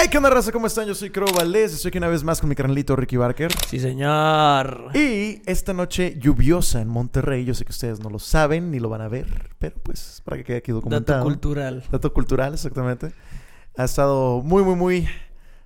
Hey, ¿qué onda, raza? ¿Cómo están? Yo soy Crow Valdés. Estoy aquí una vez más con mi carnalito Ricky Barker. Sí, señor. Y esta noche lluviosa en Monterrey. Yo sé que ustedes no lo saben ni lo van a ver, pero pues para que quede aquí documentado. Dato cultural. Dato cultural, exactamente. Ha estado muy, muy, muy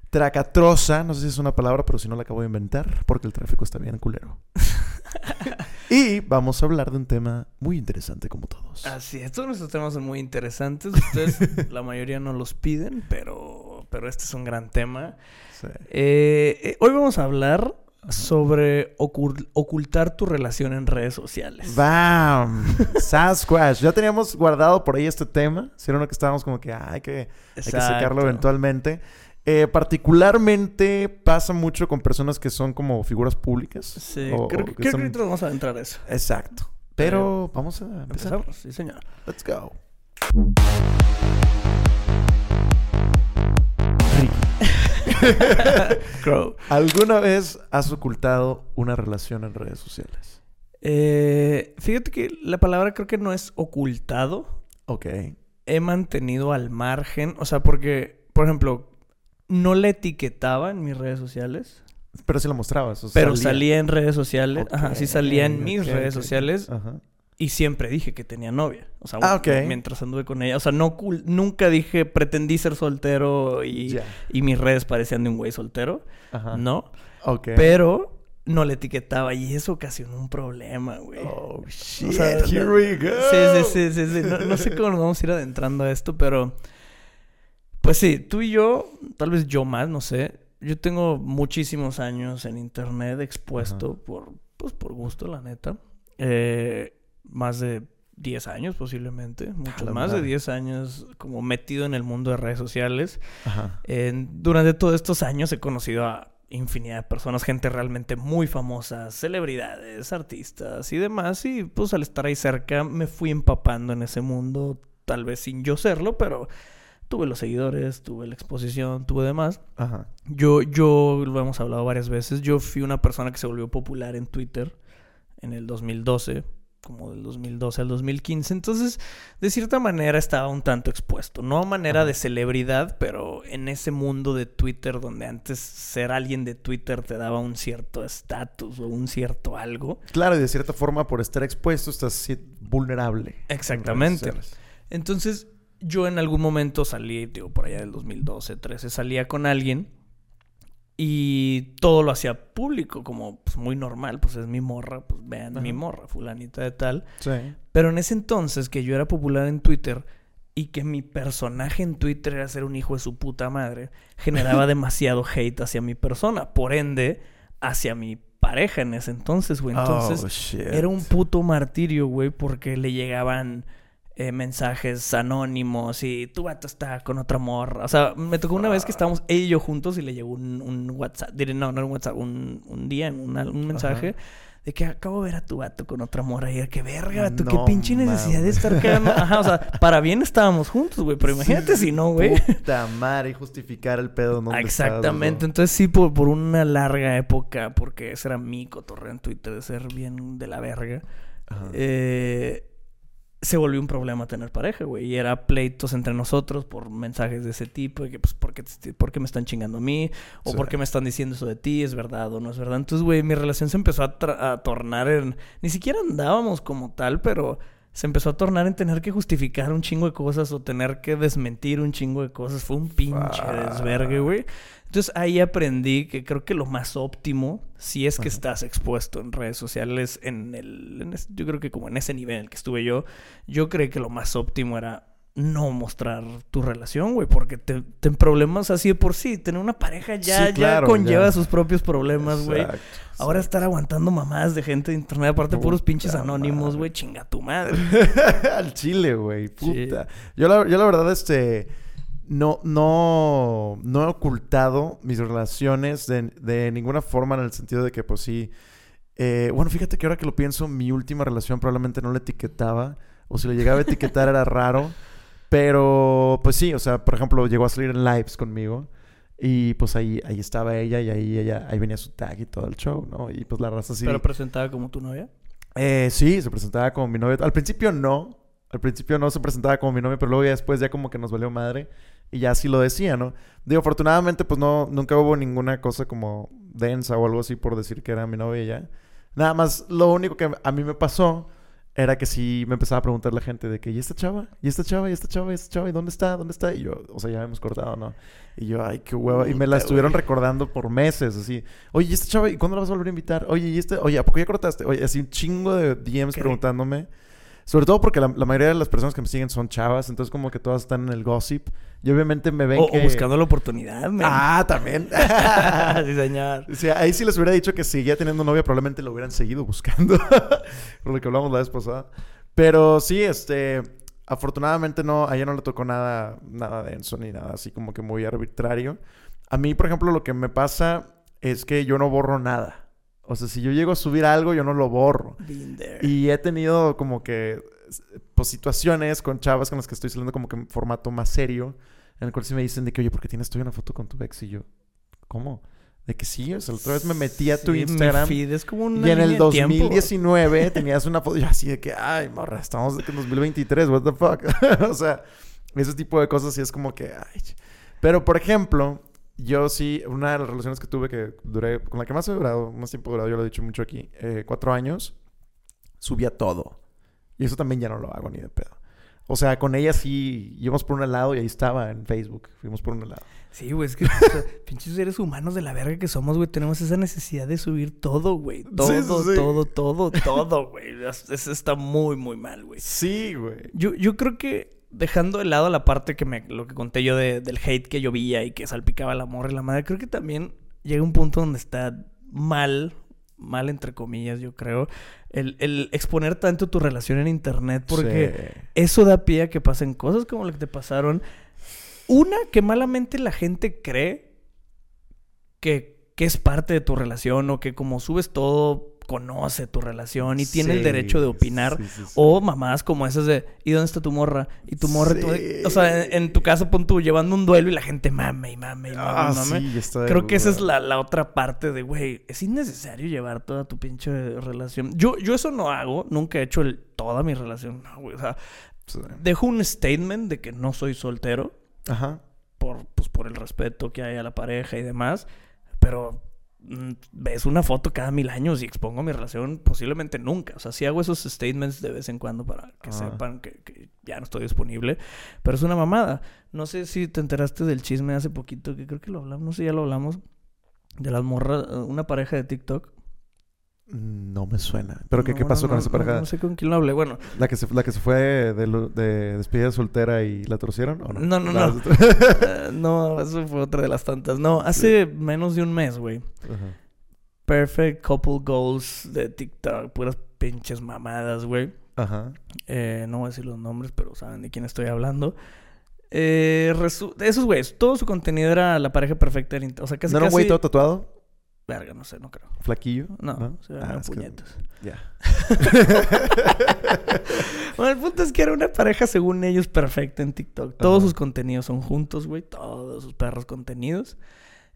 tracatrosa. No sé si es una palabra, pero si no la acabo de inventar, porque el tráfico está bien culero. y vamos a hablar de un tema muy interesante, como todos. Así es, todos nuestros temas son muy interesantes. Ustedes, la mayoría no los piden, pero, pero este es un gran tema. Sí. Eh, eh, hoy vamos a hablar sobre ocul- ocultar tu relación en redes sociales. ¡Bam! Sasquatch. Ya teníamos guardado por ahí este tema. Si era uno que estábamos como que ah, hay que, hay que sacarlo eventualmente. Eh, particularmente pasa mucho con personas que son como figuras públicas. Sí, o- creo, que- que creo son- que ahorita nos vamos a adentrar a eso. Exacto. Pero vamos a empezar. Empezamos, sí, señor. Let's go. Crow. ¿Alguna vez has ocultado una relación en redes sociales? Eh, fíjate que la palabra creo que no es ocultado. Ok. he mantenido al margen, o sea, porque, por ejemplo, no la etiquetaba en mis redes sociales, Pero sí la mostrabas. o sea, pero salía en redes sociales, ajá, sí salía en mis redes sociales Ajá. y siempre dije que tenía novia, o sea, Ah, mientras anduve con ella, o sea, no nunca dije pretendí ser soltero y, mis redes parecían de un güey soltero, Ajá. no, Ok. pero no le etiquetaba y eso ocasionó un problema, güey. Oh, shit. O sea, Here we go. Sí, sí, sí, sí, sí. No, no sé cómo nos vamos a ir adentrando a esto, pero... Pues sí, tú y yo, tal vez yo más, no sé. Yo tengo muchísimos años en internet expuesto por, pues, por gusto, la neta. Eh, más de 10 años posiblemente, mucho más de madre. 10 años como metido en el mundo de redes sociales. Ajá. Durante todos estos años he conocido a infinidad de personas, gente realmente muy famosa, celebridades, artistas y demás. Y pues al estar ahí cerca me fui empapando en ese mundo, tal vez sin yo serlo, pero tuve los seguidores, tuve la exposición, tuve demás. Ajá. Yo, yo, lo hemos hablado varias veces, yo fui una persona que se volvió popular en Twitter en el 2012, como del 2012 al 2015. Entonces, de cierta manera estaba un tanto expuesto. No a manera Ajá. de celebridad, pero en ese mundo de Twitter donde antes ser alguien de Twitter te daba un cierto estatus o un cierto algo. Claro, y de cierta forma, por estar expuesto, estás vulnerable. Exactamente. En. Entonces, yo en algún momento salí, digo, por allá del 2012, 13, salía con alguien y todo lo hacía público, como pues, muy normal, pues es mi morra, pues vean mi morra, fulanita de tal. Sí. Pero en ese entonces que yo era popular en Twitter y que mi personaje en Twitter era ser un hijo de su puta madre, generaba demasiado hate hacia mi persona, por ende, hacia mi pareja en ese entonces, güey. Entonces, oh, shit. era un puto martirio, güey, porque le llegaban eh, mensajes anónimos y tu vato está con otra morra. O sea, me tocó una vez que estábamos ella y yo juntos y le llegó un, un WhatsApp, diré, no, no era un WhatsApp, un, un día, una- un mensaje. De que acabo de ver a tu vato con otra morra y era que verga, vato, qué No pinche necesidad de estar cagando. Ajá, o sea, para bien estábamos juntos, güey, pero imagínate si no, güey. Puta madre, y justificar el pedo. donde Exactamente. estás, Entonces sí, por, por una larga época, porque ese era mi cotorreo en Twitter de ser bien de la verga, ¿no? Ajá. eh, se volvió un problema tener pareja, güey. Y era pleitos entre nosotros por mensajes de ese tipo, de que pues, ¿por qué, te- por qué me están chingando a mí? O Sí. ¿por qué me están diciendo eso de ti? ¿Es verdad o no es verdad? Entonces, güey, mi relación se empezó a, a tornar en... Ni siquiera andábamos como tal, pero se empezó a tornar en tener que justificar un chingo de cosas o tener que desmentir un chingo de cosas. Fue un pinche Fuck. desvergue, güey. Entonces ahí aprendí que creo que lo más óptimo, si es que Ajá. estás expuesto en redes sociales, en el, en yo creo que como en ese nivel en el que estuve yo, yo creo que lo más óptimo era no mostrar tu relación, güey, porque te, te problemas así de por sí. Tener una pareja ya, Sí, claro, ya conlleva ya. sus propios problemas, güey. Exacto, Ahora estar aguantando mamadas de gente de internet, aparte puros Puta pinches anónimos, güey, chinga tu madre. Al chile, güey. Sí. Puta. Yo, la, yo la verdad, este... No, no, no he ocultado mis relaciones de, de ninguna forma en el sentido de que, pues sí... eh, bueno, fíjate que ahora que lo pienso, mi última relación probablemente no la etiquetaba. O si lo llegaba a etiquetar era raro. Pero, pues sí, o sea, por ejemplo, llegó a salir en lives conmigo. Y pues ahí, ahí estaba ella y ahí ella, ahí venía su tag y todo el show, ¿no? Y pues la raza sí. Pero presentada como tu novia. Eh, sí, se presentaba como mi novia. Al principio no. Al principio no se presentaba como mi novia, pero luego ya después ya como que nos valió madre. Y ya así lo decía, ¿no? Digo, afortunadamente, pues no, nunca hubo ninguna cosa como densa o algo así por decir que era mi novia ya. Nada más, lo único que a mí me pasó era que sí me empezaba a preguntar la gente de que, ¿y esta chava? ¿Y esta chava? ¿Y esta chava? ¿Y esta chava? ¿Y dónde está? ¿Dónde está? Y yo, o sea, ya hemos cortado, ¿no? Y yo, ay, qué hueva. Y me la estuvieron recordando por meses, así. Oye, ¿y esta chava? ¿Y cuándo la vas a volver a invitar? Oye, ¿y este? Oye, ¿a poco ya cortaste? Oye, así un chingo de DMs ¿Qué? preguntándome. Sobre todo porque la, la mayoría de las personas que me siguen son chavas, entonces como que todas están en el gossip. Y obviamente me ven O, que... o buscando la oportunidad, man. Ah, también. sí, señor. O sea, ahí sí les hubiera dicho que seguía teniendo novia, probablemente lo hubieran seguido buscando. Por lo que hablamos la vez pasada. Pero sí, este. Afortunadamente no, a ella no le tocó nada, nada denso ni nada así como que muy arbitrario. A mí, por ejemplo, lo que me pasa es que yo no borro nada. O sea, si yo llego a subir algo, yo no lo borro. Y he tenido como que pues, situaciones con chavas con las que estoy saliendo como que en formato más serio, en el cual sí me dicen de que, oye, ¿por qué tienes tú una foto con tu ex? Y yo, ¿cómo? De que sí, o sea, la otra vez me metí a tu Sí, mi Instagram feed es como una y en el línea de tiempo. 2019 tenías una foto yo así de que, ay, morra, estamos en 2023, what the fuck. o sea, ese tipo de cosas sí es como que, ay. Pero, por ejemplo, yo sí, una de las relaciones que tuve que duré, con la que más he durado, más tiempo he durado, yo lo he dicho mucho aquí, eh, cuatro años, subía todo. Y eso también ya no lo hago ni de pedo. O sea, con ella sí íbamos por un helado y ahí estaba en Facebook. Fuimos por un helado. Sí, güey, es que o sea, pinches seres humanos de la verga que somos, güey, tenemos esa necesidad de subir todo, güey. Todo, Sí, sí. todo, todo, todo, güey. Es- Eso está muy, muy mal, güey. Sí, güey. Yo, yo creo que dejando de lado la parte que me, lo que conté yo de- del hate que llovía y que salpicaba el amor y la madre, creo que también llega un punto donde está mal, mal entre comillas, yo creo, el, el exponer tanto tu relación en internet porque Sí. eso da pie a que pasen cosas como lo que te pasaron. Una, que malamente la gente cree que, que es parte de tu relación o que como subes todo, conoce tu relación y tiene el derecho de opinar. sí, sí, sí. O mamadas como esas de, ¿y dónde está tu morra? Y tu morra, Sí. o sea, en, en tu caso pon tú llevando un duelo y la gente mame y mame y mame Ah, mame. está Creo que esa es la, la otra parte de, güey, es innecesario llevar toda tu pinche relación. Yo, yo eso no hago, nunca he hecho el, toda mi relación, no, güey. O sea, Sí. dejo un statement de que no soy soltero Ajá. por, pues, por el respeto que hay a la pareja y demás, pero ves una foto cada mil años y expongo mi relación posiblemente nunca. O sea, sí hago esos statements de vez en cuando para que Ah. sepan que, que ya no estoy disponible, pero es una mamada. No sé si te enteraste del chisme hace poquito, que creo que lo hablamos, no sé si ya lo hablamos, de las morras, una pareja de TikTok. No me suena. ¿Pero qué, No, qué pasó no, con no, esa pareja? No, sé con quién lo hablé. Bueno, ¿La que se, la que se fue de, despedida soltera y la torcieron? ¿o no? No, no, Ah, no. eh, no, eso fue otra de las tantas. No, hace menos de un mes, güey. Ajá. Perfect couple goals de TikTok, puras pinches mamadas, güey. Ajá. Eh, no voy a decir los nombres, pero saben de quién estoy hablando. Eh, esos güeyes, todo su contenido era la pareja perfecta. O sea, casi ¿No era un güey todo tatuado? Verga, no sé, no creo. ¿Flaquillo? No, se veían Ah, es que- puñetas. Ya. Bueno, el punto es que era una pareja, según ellos, perfecta en TikTok. Todos Ajá. sus contenidos son juntos, güey. Todos sus perros contenidos.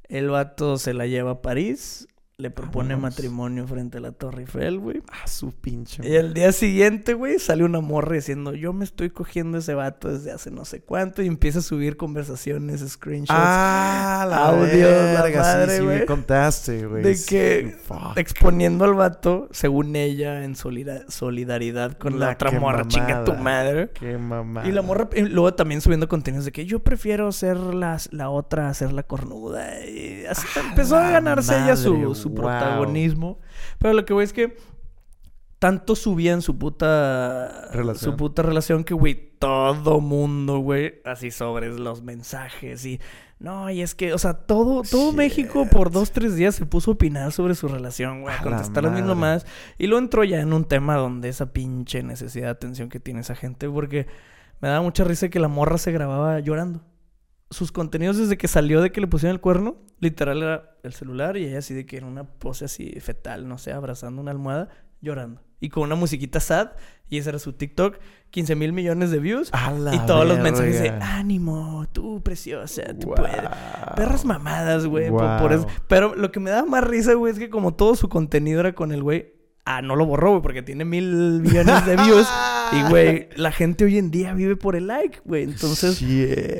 El vato se la lleva a París. Le propone Vámonos. matrimonio frente a la Torre Eiffel, güey. Ah, su pinche. Y al día siguiente, güey, sale una morra diciendo, yo me estoy cogiendo ese vato desde hace no sé cuánto. Y empieza a subir conversaciones, screenshots. Ah, la audios, la verga, sí, madre, sí, me contaste, güey. De que fuck. exponiendo al vato, según ella, en solida- solidaridad con la, La otra morra, chinga tu mamada. madre. Qué mamá. Y la morra, y luego también subiendo contenidos de que yo prefiero ser la, la otra, ser la cornuda. Y así Ah, empezó a la ganarse ella su, su wow. protagonismo. Pero lo que voy es que tanto subían su puta Relación. su puta relación que, güey, todo mundo, güey, así sobre los mensajes y no, y es que, o sea, todo, todo Shit. México por dos, tres días se puso a opinar sobre su relación, güey, a contestar las mismas madre. más. Y luego entró ya en un tema donde esa pinche necesidad de atención que tiene esa gente, porque me daba mucha risa que la morra se grababa llorando. Sus contenidos desde que salió de que le pusieron el cuerno, literal era el celular y ella así de que en una pose así fetal, no sé, abrazando una almohada, llorando. Y con una musiquita sad, y ese era su TikTok, 15 mil millones de views. A la y todos los mensajes de ánimo, tú preciosa, tú Wow. puedes. Perras mamadas, güey. Wow. Pero lo que me daba más risa, güey, es que como todo su contenido era con el güey, Ah, no lo borró, güey, porque tiene mil millones de views. y, güey, la gente hoy en día vive por el like, güey. Entonces,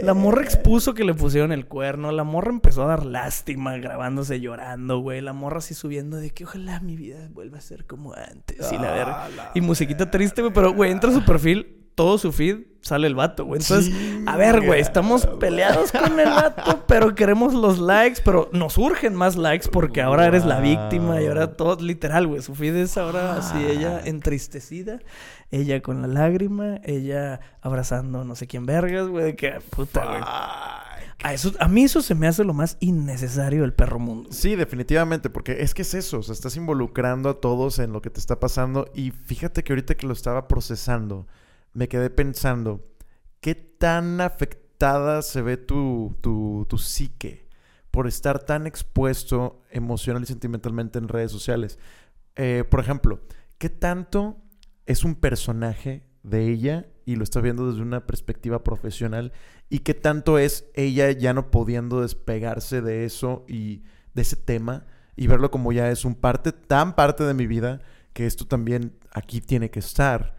la morra expuso que le pusieron el cuerno. La morra empezó a dar lástima grabándose llorando, güey. La morra así subiendo de que ojalá mi vida vuelva a ser como antes. y la verga. Y musiquita triste, güey. Pero, güey, entra a su perfil todo su feed sale el vato, güey. Entonces, a ver, güey, estamos peleados con el vato, pero queremos los likes, pero nos urgen más likes porque ahora eres la víctima y ahora todo, literal, güey. Su feed es ahora así, ella entristecida, ella con la lágrima, ella abrazando no sé quién vergas, güey, que puta, güey. A, eso, a mí eso se me hace lo más innecesario del perro mundo. Sí, definitivamente, porque es que es eso, o sea, estás involucrando a todos en lo que te está pasando y fíjate que ahorita que lo estaba procesando, me quedé pensando, ¿qué tan afectada se ve tu, tu, tu psique por estar tan expuesto emocional y sentimentalmente en redes sociales? Eh, por ejemplo, ¿qué tanto es un personaje de ella y lo está viendo desde una perspectiva profesional y qué tanto es ella ya no pudiendo despegarse de eso y de ese tema y verlo como ya es un parte tan parte de mi vida que esto también aquí tiene que estar.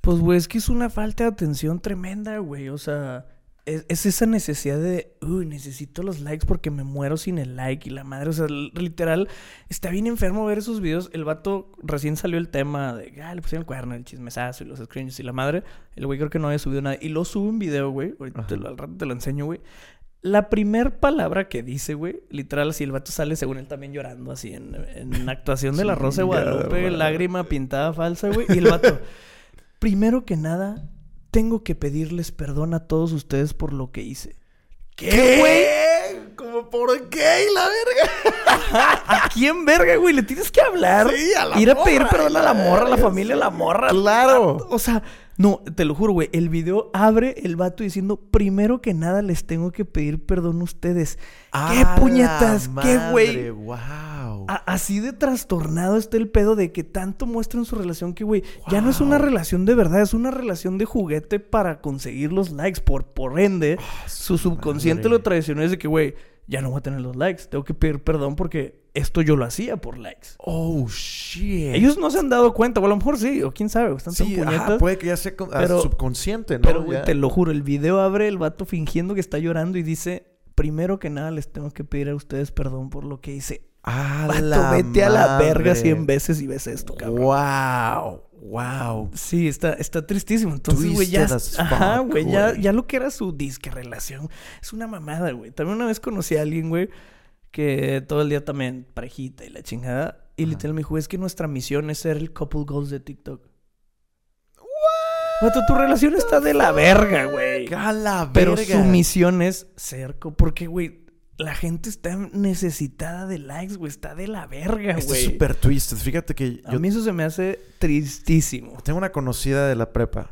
Pues, güey, es que es una falta de atención tremenda, güey. O sea, es, esa necesidad de, uy, necesito los likes porque me muero sin el like y la madre. O sea, literal, está bien enfermo ver esos videos. El vato recién salió el tema de, ah, le pusieron el cuerno, el chismesazo y los screens y la madre. El güey creo que no había subido nada. Y lo sube un video, güey. al rato te lo enseño, güey. La primer palabra que dice, güey, literal, así el vato sale según él también llorando, así en, en actuación de la Rosa de Guadalupe, lágrima pintada falsa, güey. Y el vato. Primero que nada, tengo que pedirles perdón a todos ustedes por lo que hice. ¿Qué, güey? ¿Cómo por qué? ¿Y la verga? ¿A quién verga, güey? Le tienes que hablar. Sí, a la Ir a pedir perdón a la morra, a la familia, a la morra. Claro. O sea, no, te lo juro, güey. El video abre el vato diciendo: Primero que nada, les tengo que pedir perdón a ustedes. ¡Qué puñetas! ¡Qué güey! ¡Wow! así de trastornado está el pedo de que tanto muestran su relación que, güey, ya no es una relación de verdad, es una relación de juguete para conseguir los likes. Por, por ende, ah, su subconsciente lo traicionó es de que, güey, ya no voy a tener los likes. Tengo que pedir perdón porque esto yo lo hacía por likes. Oh, shit. Ellos no se han dado cuenta, o a lo mejor sí, o quién sabe, están sí, puñetas. puede que ya sea ah, subconsciente, ¿no? Pero, güey, te lo juro, el video abre el vato fingiendo que está llorando y dice: Primero que nada, les tengo que pedir a ustedes perdón por lo que hice. Ah, vato, vete a la verga cien veces y ves esto, cabrón. Wow. Wow. Sí, está, está tristísimo. Entonces, güey, ya. Ajá, güey. Ya, ya lo que era su disque relación. Es una mamada, güey. También una vez conocí a alguien, güey que todo el día también parejita y la chingada. Y literal me dijo, es que nuestra misión es ser el couple goals de TikTok. What? tu relación está de la verga, güey. A la verga. Pero su misión es ser... Porque, güey, la gente está necesitada de likes, güey. Está de la verga, güey. Está súper twisted. Fíjate que... A mí eso se me hace tristísimo. Tengo una conocida de la prepa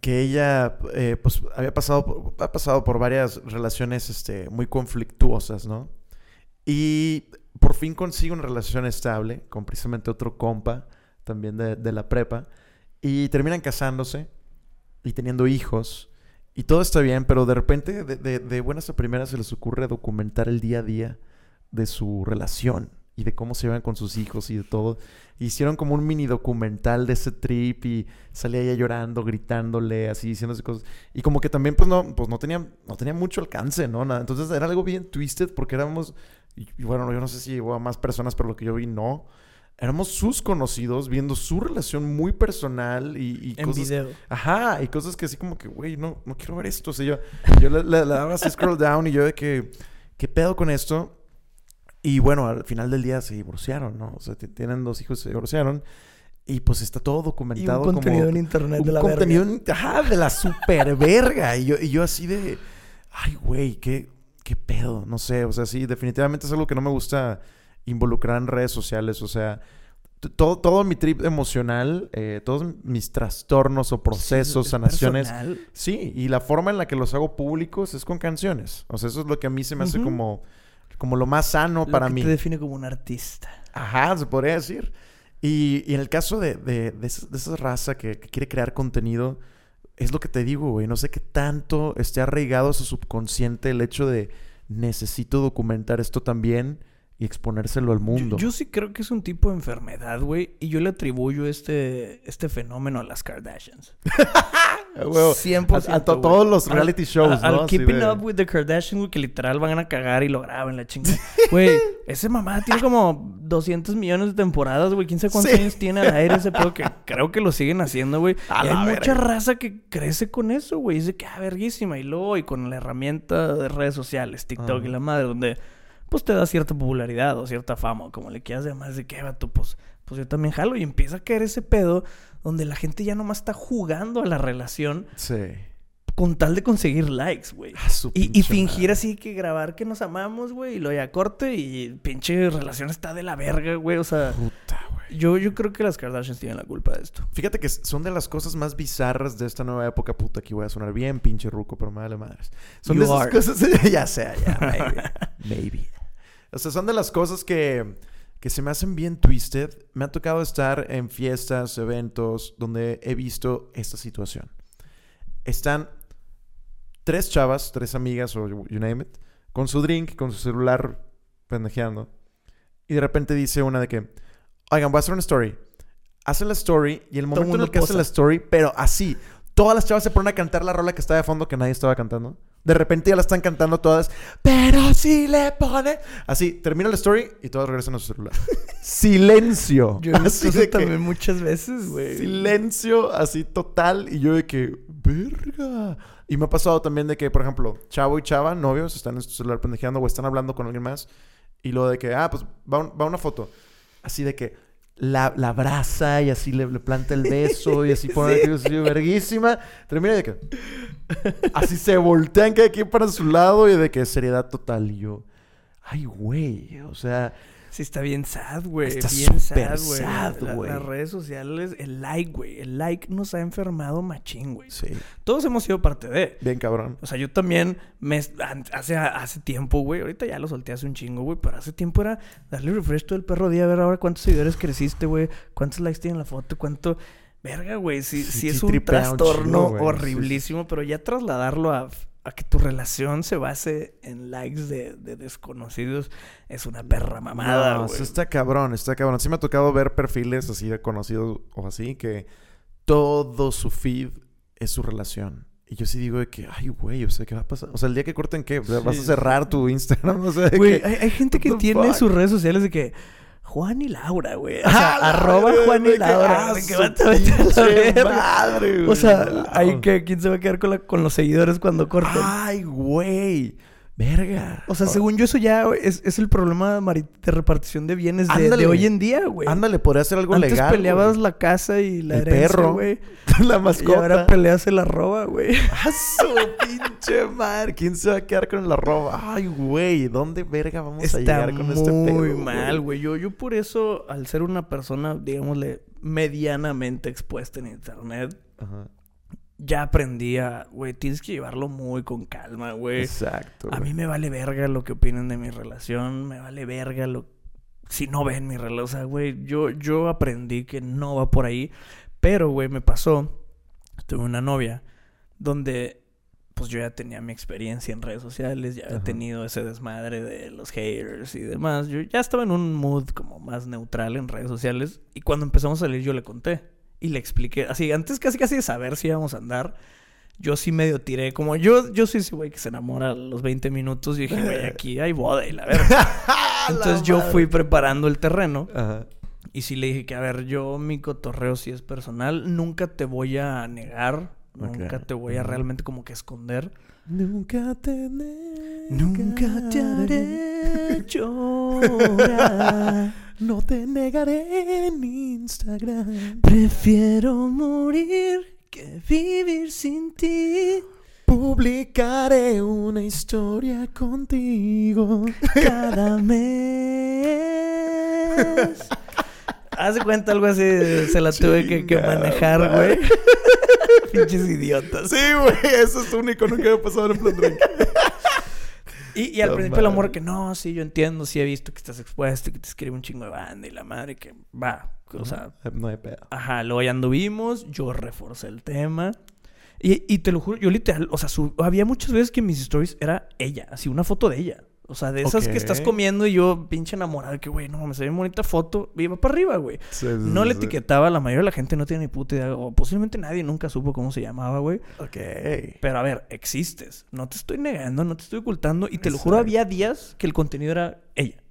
que ella, eh, pues, había pasado, ha pasado por varias relaciones, este, muy conflictuosas, ¿no? Y por fin consigo una relación estable con precisamente otro compa, también de, la prepa. Y terminan casándose y teniendo hijos. Y todo está bien, pero de repente, de, de, buenas a primeras, se les ocurre documentar el día a día de su relación y de cómo se llevan con sus hijos y de todo. Hicieron como un mini documental de ese trip y salía ella llorando, gritándole, así, diciéndose cosas. Y como que también, pues no, pues no tenía, no tenía mucho alcance, ¿no? Nada. Entonces era algo bien twisted porque éramos y, bueno, yo no sé si llegó a más personas, pero lo que yo vi no. Éramos sus conocidos viendo su relación muy personal y, en video. Ajá, y cosas que así como que, güey, no, no quiero ver esto. O sea, yo, yo le, daba así scroll down y yo de que, ¿qué pedo con esto? Y bueno, al final del día se divorciaron, ¿no? O sea, tienen dos hijos, se divorciaron. Y pues está todo documentado. Y un contenido en internet de la contenido ajá, de la super verga. y, yo, y yo así de, ay, güey, qué, ¿qué pedo? No sé, o sea, sí, definitivamente es algo que no me gusta involucrar en redes sociales, o sea, todo, todo mi trip emocional, eh, todos mis trastornos o procesos, sanaciones. Sí, y la forma en la que los hago públicos es con canciones. O sea, eso es lo que a mí se me hace como, como lo más sano para mí. Te define como un artista. Ajá, se podría decir. Y, en el caso de, de, de, esa, raza que, que, quiere crear contenido, es lo que te digo, güey. No sé qué tanto esté arraigado a su subconsciente el hecho de necesito documentar esto también y exponérselo al mundo. Yo, yo sí creo que es un tipo de enfermedad, güey. Y yo le atribuyo este, este fenómeno a las Kardashians. Huevo. 100%. A, a to- güey. todos los Al- reality shows, a- ¿no? Al Así Keeping de- Up with the Kardashians, güey, que literal van a cagar y lo graban la chingada. Güey, ese mamá tiene como 200 millones de temporadas, güey. Quién sabe cuántos Sí. años tiene al aire ese pedo que creo que lo siguen haciendo, güey. Hay mucha raza que crece con eso, güey. Dice que, ah, verguísima. Y luego, y con la herramienta de redes sociales, TikTok y la madre, donde pues te da cierta popularidad o cierta fama, o como le quieras llamar, de que, tú, pues, pues yo también jalo. Y empieza a caer ese pedo donde la gente ya nomás está jugando a la relación Sí. con tal de conseguir likes, güey. Ah, Y, fingir madre. así que grabar que nos amamos, güey, y lo ya corte y pinche relación está de la verga, güey. O sea, Puta, güey. yo, yo creo que las Kardashians tienen la culpa de esto. Fíjate que son de las cosas más bizarras de esta nueva época. Puta, aquí voy a sonar bien pinche ruco, pero vale madres. Son de You esas are. cosas... ya sea, ya, maybe. maybe. O sea, son de las cosas que, que se me hacen bien twisted. Me ha tocado estar en fiestas, eventos, donde he visto esta situación. Están tres chavas, tres amigas o you name it, con su drink, con su celular pendejeando. Y de repente dice una de que, oigan, voy a hacer una story. Hacen la story y el Todo el momento en el que hacen posa. la story, pero así, todas las chavas se ponen a cantar la rola que estaba de fondo que nadie estaba cantando. De repente ya la están cantando todas, pero si le pone. Así, termina la story y todas regresan a su celular. Silencio. Yo Así de que- también muchas veces, güey. Silencio así total. Y yo de que, verga. Y me ha pasado también de que, por ejemplo, chavo y chava, novios, están en su celular pendejeando o están hablando con alguien más. Y lo de que, ah, pues va, un- va una foto. Así de que la, la abraza y así le, le planta el beso y así pone que así, verguísima. Termina de que así se voltean cada quien para su lado y de que seriedad total. Y yo, ay, güey, o sea, Sí, está bien sad, güey. Está bien súper sad, güey. sad, La-. Las redes sociales, el like, güey. El like nos ha enfermado machín, güey. sí, Todos hemos sido parte de. bien cabrón. O sea, yo también me hace, hace tiempo, güey. Ahorita ya lo solté hace un chingo, güey. Pero hace tiempo era darle refresh todo el perro día, a ver ahora cuántos seguidores creciste, güey. Cuántos likes tiene la foto, cuánto. Verga, güey. Sí, Sí, sí, es un trastorno. Sí, horriblísimo, pero ya trasladarlo a, a que tu relación se base en likes de, de desconocidos es una perra mamada, No, güey. eso está cabrón, está cabrón. Sí me ha tocado ver perfiles así de conocidos o así que todo su feed es su relación. Y yo sí digo de que, ay, güey, o sea, ¿qué va a pasar? O sea, el día que corten, ¿qué? O sea, ¿Vas a cerrar tu Instagram? O sea, Güey, hay, hay gente que tiene fuck? sus redes sociales de que Juan y Laura, güey. O sea, arroba Juan y que, Laura. ah, que a la madre, güey. O sea, hay que, ¿quién se va a quedar con, la- con los seguidores cuando corten? Ay, güey. Verga. o sea, según yo, eso ya es, es el problema de repartición de bienes de, hoy en día, güey. Ándale, podría hacer algo Antes legal. peleabas güey. la casa y la El herencia, perro. güey. la Y mascota. ahora peleas el arroba, güey. ¡A su pinche madre! ¿Quién se va a quedar con la roba? Ay, güey, ¿dónde verga vamos a llegar con este pedo? muy mal, güey. Yo, yo por eso, al ser una persona, digámosle, medianamente expuesta en internet, Ajá. Ya aprendí a, güey, tienes que llevarlo muy con calma, güey. Exacto. A mí me vale verga lo que opinen de mi relación, me vale verga lo si no ven mi relación, o sea, güey, yo yo aprendí que no va por ahí, pero güey, me pasó tuve una novia donde pues yo ya tenía mi experiencia en redes sociales, ya había Ajá. tenido ese desmadre de los haters y demás. Yo ya estaba en un mood como más neutral en redes sociales y cuando empezamos a salir yo le conté y le expliqué, así antes casi casi de saber si íbamos a andar, yo sí medio tiré, como yo, yo soy ese güey que se enamora a los 20 minutos y dije, güey, aquí hay boda y la verga. Entonces yo fui preparando el terreno Ajá. y sí le dije que, a ver, yo mi cotorreo sí es personal, nunca te voy a negar, nunca te voy a realmente como que esconder. Nunca te negaré. Nunca te haré llorar. No te negaré en Instagram. Prefiero morir que vivir sin ti. Publicaré una historia contigo. cada mes. Haz cuenta algo así, se la tuve que, manejar, güey. Pinches idiotas. Sí, güey, eso es único, nunca me ha pasado en plan drink. Y, y al No principio el amor que no, sí, yo entiendo, sí he visto que estás expuesto y que te escribe un chingo de banda y la madre que va. O sea, No hay pedo. ajá, luego ya anduvimos, yo reforcé el tema. Y, y te lo juro, yo literal, o sea, había muchas veces que en mis stories era ella, así una foto de ella. O sea, de esas que estás comiendo y yo, pinche enamorado, que güey, no, me se ve bonita foto. Y iba para arriba, güey. Sí, sí, No le sí. etiquetaba, la mayoría de la gente no tiene ni puta idea. O posiblemente nadie nunca supo cómo se llamaba, güey. Ok. Pero a ver, existes. No te estoy negando, no te estoy ocultando. Y te lo juro, había días que el contenido era ella.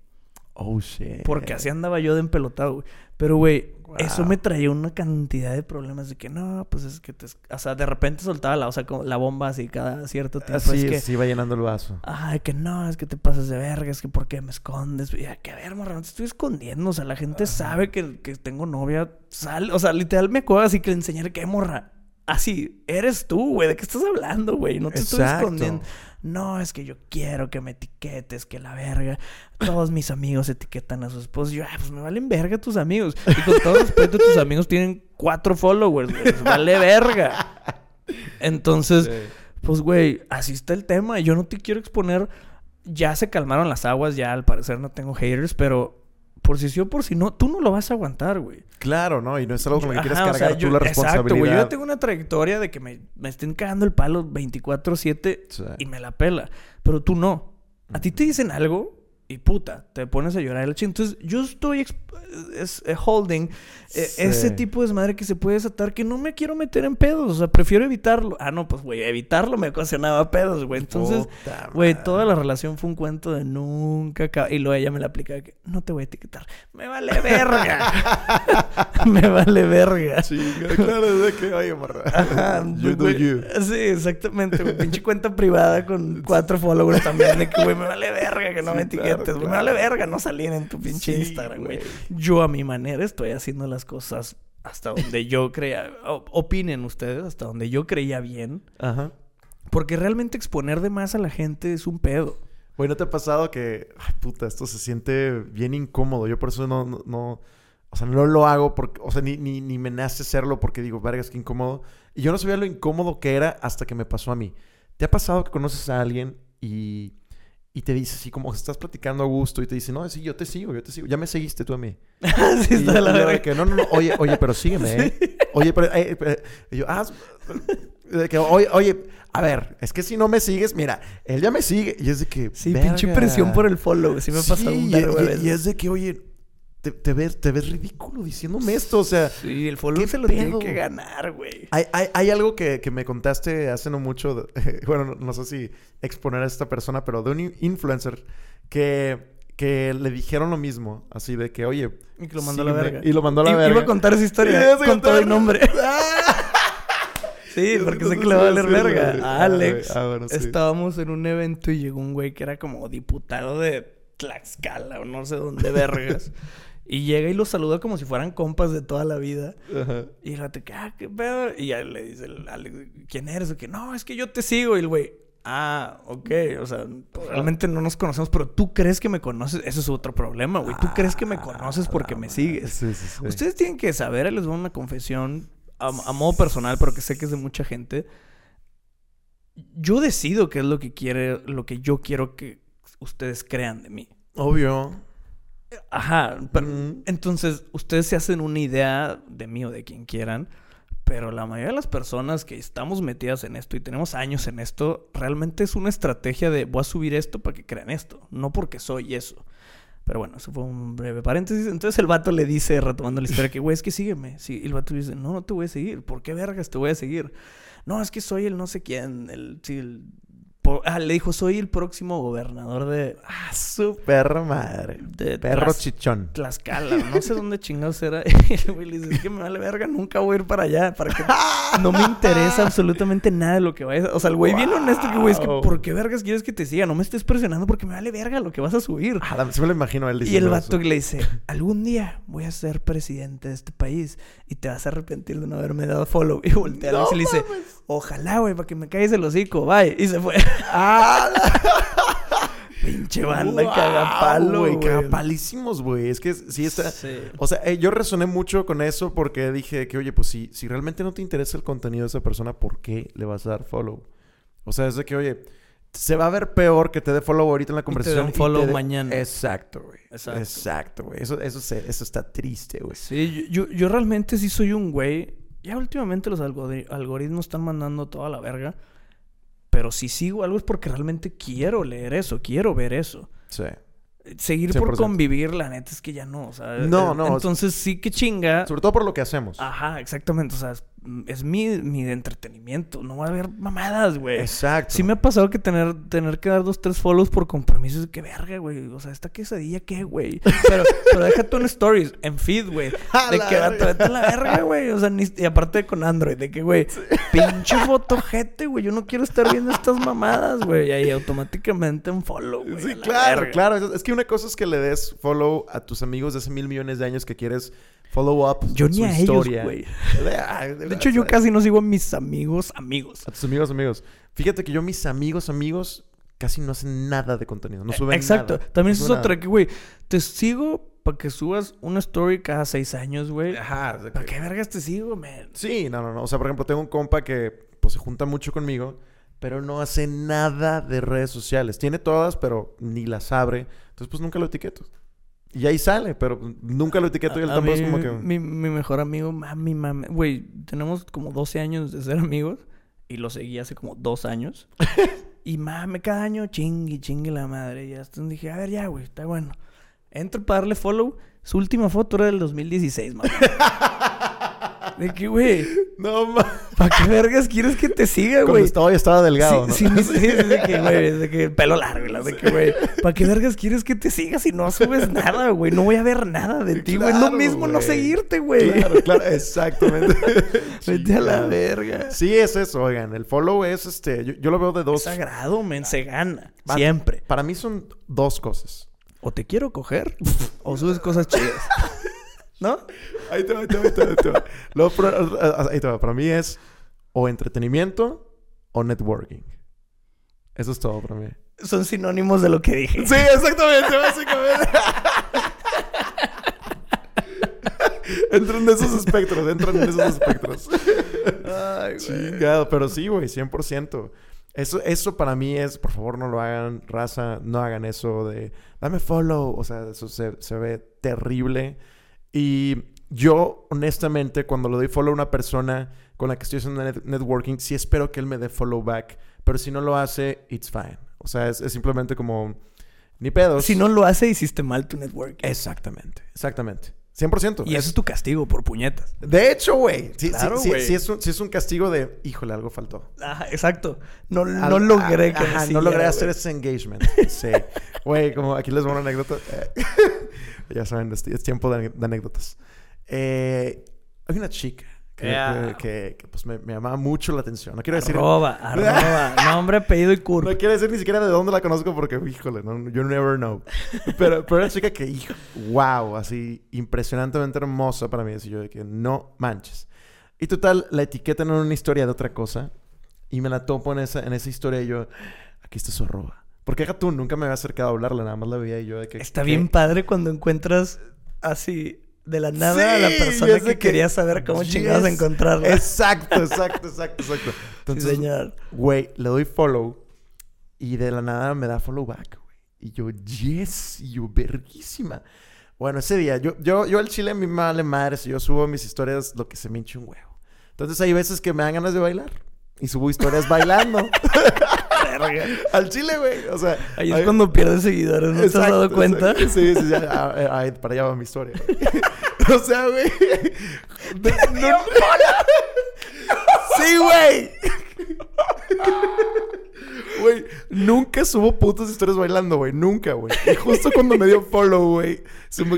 Oh, shit. Porque así andaba yo de empelotado, güey. Pero, güey, eso me traía una cantidad de problemas de que no, pues es que te. O sea, de repente soltaba la, o sea, como la bomba así cada cierto tiempo. Así es que. sí va llenando el vaso. Ay, que no, es que te pasas de verga, es que ¿por qué me escondes? Y, "Ah, que a ver, morra, no te estoy escondiendo. O sea, la gente sabe que, que tengo novia. Sale, o sea, literal me acuerdo así que le enseñaré que morra. Así, eres tú, güey. ¿De qué estás hablando, güey? No te estoy escondiendo. No, es que yo quiero que me etiquetes, que la verga. Todos mis amigos etiquetan a sus esposos. Yo, ah, pues me valen verga tus amigos. Y con todo respeto, tus amigos tienen cuatro followers, güey. Les vale verga. Entonces, pues, güey, así está el tema. Yo no te quiero exponer. Ya se calmaron las aguas, ya al parecer no tengo haters, pero por si sí o por si no, tú no lo vas a aguantar, güey. Claro, ¿no? Y no es algo con lo que o sea, cargar yo- tú la Exacto, responsabilidad. güey. Yo ya tengo una trayectoria de que me, me estén cagando el palo 24-7 Sí. y me la pela. Pero tú no. A ti te dicen algo y puta, te pones a llorar. Entonces, yo estoy es- eh, holding eh, Sí. ese tipo de desmadre que se puede desatar que no me quiero meter en pedos. O sea, prefiero evitarlo. Ah, no, pues, güey, evitarlo me ocasionaba pedos, güey. Entonces, güey, toda la relación fue un cuento de nunca acabar. Y luego ella me la aplica de que no te voy a etiquetar. Me vale verga. me vale verga. Chinga, claro, es de que, oye, morra. Ajá, you do you. Sí, exactamente. güey. Pinche cuenta privada con cuatro followers también. De que, güey, me vale verga que no Sí, me claro, etiquetes. güey. Me claro. vale verga no salir en tu pinche Sí, Instagram, güey. Yo a mi manera estoy haciendo las cosas hasta donde yo creía. opinen ustedes, hasta donde yo creía bien. Ajá. Porque realmente exponer de más a la gente es un pedo. Güey, ¿no te ha pasado que, ay, puta, esto se siente bien incómodo? Yo por eso no, no, no- o sea, no lo hago, porque, o sea, ni, ni, ni me nace hacerlo porque digo, vergas, qué incómodo. Y yo no sabía lo incómodo que era hasta que me pasó a mí. ¿Te ha pasado que conoces a alguien y, y te dice así como estás platicando a gusto y te dice, no, sí, yo te sigo, yo te sigo, ya me seguiste tú a mí? sí, está la y de verga. que, no, no, no, oye, oye, pero sígueme, ¿eh? Oye, pero, eh, pero- y yo, ah, de que, oye, oye, a ver, es que si no me sigues, mira, él ya me sigue. Y es de que, Sí, pinche presión por el follow. Sí me ha pasado un y- y, y es de que, oye, te, te ves, te ves ridículo diciéndome esto, o sea... Sí, el follow ¿Qué se lo tiene que ganar, güey. Hay, hay, hay algo que, que me contaste hace no mucho, de- bueno, no, no sé si exponer a esta persona, pero de un in- influencer que, que le dijeron lo mismo, así de que, oye... Y que lo mandó a la verga. Y lo mandó a la I- verga. Iba a contar esa historia con todo el nombre. ¡Ah! Sí, porque sé que le va a valer verga. A Ah, Alex. Ah, bueno, sí. Estábamos en un evento y llegó un güey que era como diputado de Tlaxcala o no sé dónde vergas. Y llega y los saluda como si fueran compas de toda la vida. Ajá. Y el vato que, ah, qué pedo. Y ya le dice el Alex, ¿quién eres? Que no, es que yo te sigo. Y el güey, ah, ok. O sea, pues, realmente no nos conocemos, pero tú crees que me conoces. Eso es otro problema, güey. Tú crees que me conoces porque me sigues. Sí, sí, sí. Ustedes tienen que saber, les doy una confesión a, a modo personal, pero que sé que es de mucha gente. Yo decido qué es lo que quiere, lo que yo quiero que ustedes crean de mí. Obvio. Ajá, pero- Mm. entonces ustedes se hacen una idea de mí o de quien quieran, pero la mayoría de las personas que estamos metidas en esto y tenemos años en esto, realmente es una estrategia de voy a subir esto para que crean esto, no porque soy eso. Pero bueno, eso fue un breve paréntesis. Entonces el vato le dice, retomando la historia, que güey, es que sígueme. Sí, y el vato le dice, no, no te voy a seguir. ¿Por qué vergas te voy a seguir? No, es que soy el no sé quién, el, sí, el... por- ah, le dijo, soy el próximo gobernador de... Ah, su perra madre. de Perro Tlax- chichón. Tlaxcala, no sé dónde chingados era. Y el güey le dice, es que me vale verga, nunca voy a ir para allá. Para que... No me interesa absolutamente nada de lo que vayas. O sea, el güey bien honesto que, güey, es que. ¿por qué vergas quieres que te siga? No me estés presionando porque me vale verga lo que vas a subir. Ah, sí me lo imagino a él Y el vato eso. le dice, algún día voy a ser presidente de este país y te vas a arrepentir de no haberme dado follow. Y voltea a Alex y le dice, ojalá, güey, para que me caigas el hocico, bye. Y se fue. ¡Ah! Pinche banda Guau, cagapalo, güey. Cagapalísimos, güey. Es que sí está... Sí. O sea, eh, yo resoné mucho con eso porque dije que, oye, pues si, si realmente no te interesa el contenido de esa persona, ¿por qué le vas a dar follow? O sea, es de que, oye, se va a ver peor que te dé follow ahorita en la te conversación. den follow mañana. Exacto, güey. Exacto. Exacto, güey. Eso, eso, se- eso está triste, güey. Sí, yo, yo, yo realmente sí soy un güey. Ya últimamente los algori- algoritmos están mandando toda la verga. Pero si sigo algo es porque realmente quiero leer eso, quiero ver eso. Sí. Seguir por 100%. convivir, la neta es que ya no. O sea, No, eh, no, Entonces sí que chinga. Sobre todo por lo que hacemos. Ajá, exactamente. O sea, es, es mi, mi entretenimiento. No va a haber mamadas, güey. Exacto. Sí me ha pasado que tener, tener que dar dos, tres follows por compromisos. Qué verga, güey. O sea, esta quesadilla, ¿qué, güey? Pero, pero déjate en stories, en feed, güey. De que va a la verga, güey. O sea, ni- y aparte con Android, de que, güey, pinche fotojete, güey. Yo no quiero estar viendo estas mamadas, güey. Y ahí automáticamente un follow, güey. Sí, claro, verga. claro. Es que una cosa es que le des follow a tus amigos de hace mil millones de años que quieres follow up Yo su ni a ellos, historia. güey. Ay, De hecho, yo casi no sigo a mis amigos, amigos. A tus amigos, amigos. Fíjate que yo, mis amigos, amigos, casi no hacen nada de contenido. No suben Exacto. nada. También No eso es otra que, güey, te sigo para que subas una story cada seis años, güey. Ajá. ¿Para qué vergas te sigo, man? Sí, no, no, no. O sea, por ejemplo, tengo un compa que pues se junta mucho conmigo, pero no hace nada de redes sociales. Tiene todas, pero ni las abre. Entonces, pues nunca lo etiqueto. Y ahí sale, pero nunca lo etiqueto y él tampoco es como que... Mi, mi mejor amigo, mami, mami. Güey, tenemos como 12 años de ser amigos. Y lo seguí hace como dos años. y mame, cada año chingue, chingue la madre. Y hasta dije, a ver, ya, güey, está bueno. Entro para darle follow. Su última foto era del 2016, mamá. de que, güey, No, ma... ¿para qué vergas quieres que te siga, güey? estaba, estaba delgado, Sí, ¿no? sí, sí, sí, de que, güey, de que pelo largo, de que, güey, ¿para qué vergas quieres que te siga si no subes nada, güey? No voy a ver nada de ti, güey. Es lo Claro, mismo no seguirte, güey. Claro, claro, exactamente. Vete a la verga. Sí, es eso, oigan. El follow es este. Yo, yo lo veo de Es dos. sagrado, men, se gana. Siempre. Para mí son dos cosas. O te quiero coger, o subes cosas chidas. ¿No? Ahí te va, ahí te va, ahí te va. ahí te va. Luego, para- ahí te va. Para mí es o entretenimiento o networking. Eso es todo para mí. Son sinónimos de lo que dije. Sí, exactamente, básicamente. entran en esos espectros, entran en esos espectros. Ay, güey. Chingado, pero sí, güey, 100%. Eso, eso para mí es, por favor, no lo hagan, raza, no hagan eso de dame follow. O sea, eso se, se ve terrible. Y yo, honestamente, cuando le doy follow a una persona con la que estoy haciendo net- networking, sí espero que él me dé follow back. Pero si no lo hace, it's fine. O sea, es, es simplemente como ni pedos. Si no lo hace, hiciste mal tu network. Exactamente, exactamente. 100%. Y eso es tu castigo por puñetas. De hecho, güey. Sí, sí, Claro, sí, es un, sí es un castigo de, híjole, algo faltó. Ajá, exacto. No, no logré que ajá, no logré hacer ese engagement. Sí. Güey, como aquí les voy a una anécdota. Ya saben, es, es tiempo de, de anécdotas. Eh, hay una chica que, Yeah. que- que- pues me, me llamaba mucho la atención. No quiero decir... Arroba, arroba. Nombre, apellido y curva. No quiero decir ni siquiera de dónde la conozco porque, híjole, no, you never know. Pero, pero una chica que, hijo, wow, así impresionantemente hermosa para mí. Así yo de que no manches. Y total, la etiquetan en una historia de otra cosa y me la topo en esa, en esa historia y yo, aquí está su arroba. Porque deja tú, nunca me había acercado a hablarle, nada más la veía y yo de que... Está ¿qué? bien padre cuando encuentras así de la nada a la Sí, persona que, que- quería saber cómo chingados Yes. encontrarla. Exacto, exacto, exacto, exacto. Sí, Entonces. Güey, le doy follow y de la nada me da follow back, güey. Y yo, yes, y yo, verguísima. Bueno, ese día, yo, yo, yo al chile a mi vale madre, si yo subo mis historias, lo que se me hinche un huevo. Entonces hay veces que me dan ganas de bailar y subo historias bailando. Verga. al chile, güey. O sea, Ahí es cuando pierdes seguidores, ¿no te has dado cuenta? exacto. Sí, sí, sí. ah, ah, ah, para allá va mi historia. o sea, güey. de- no- sí, güey. Güey, nunca subo putas historias bailando, güey. Nunca, güey. Y justo cuando me dio follow, güey.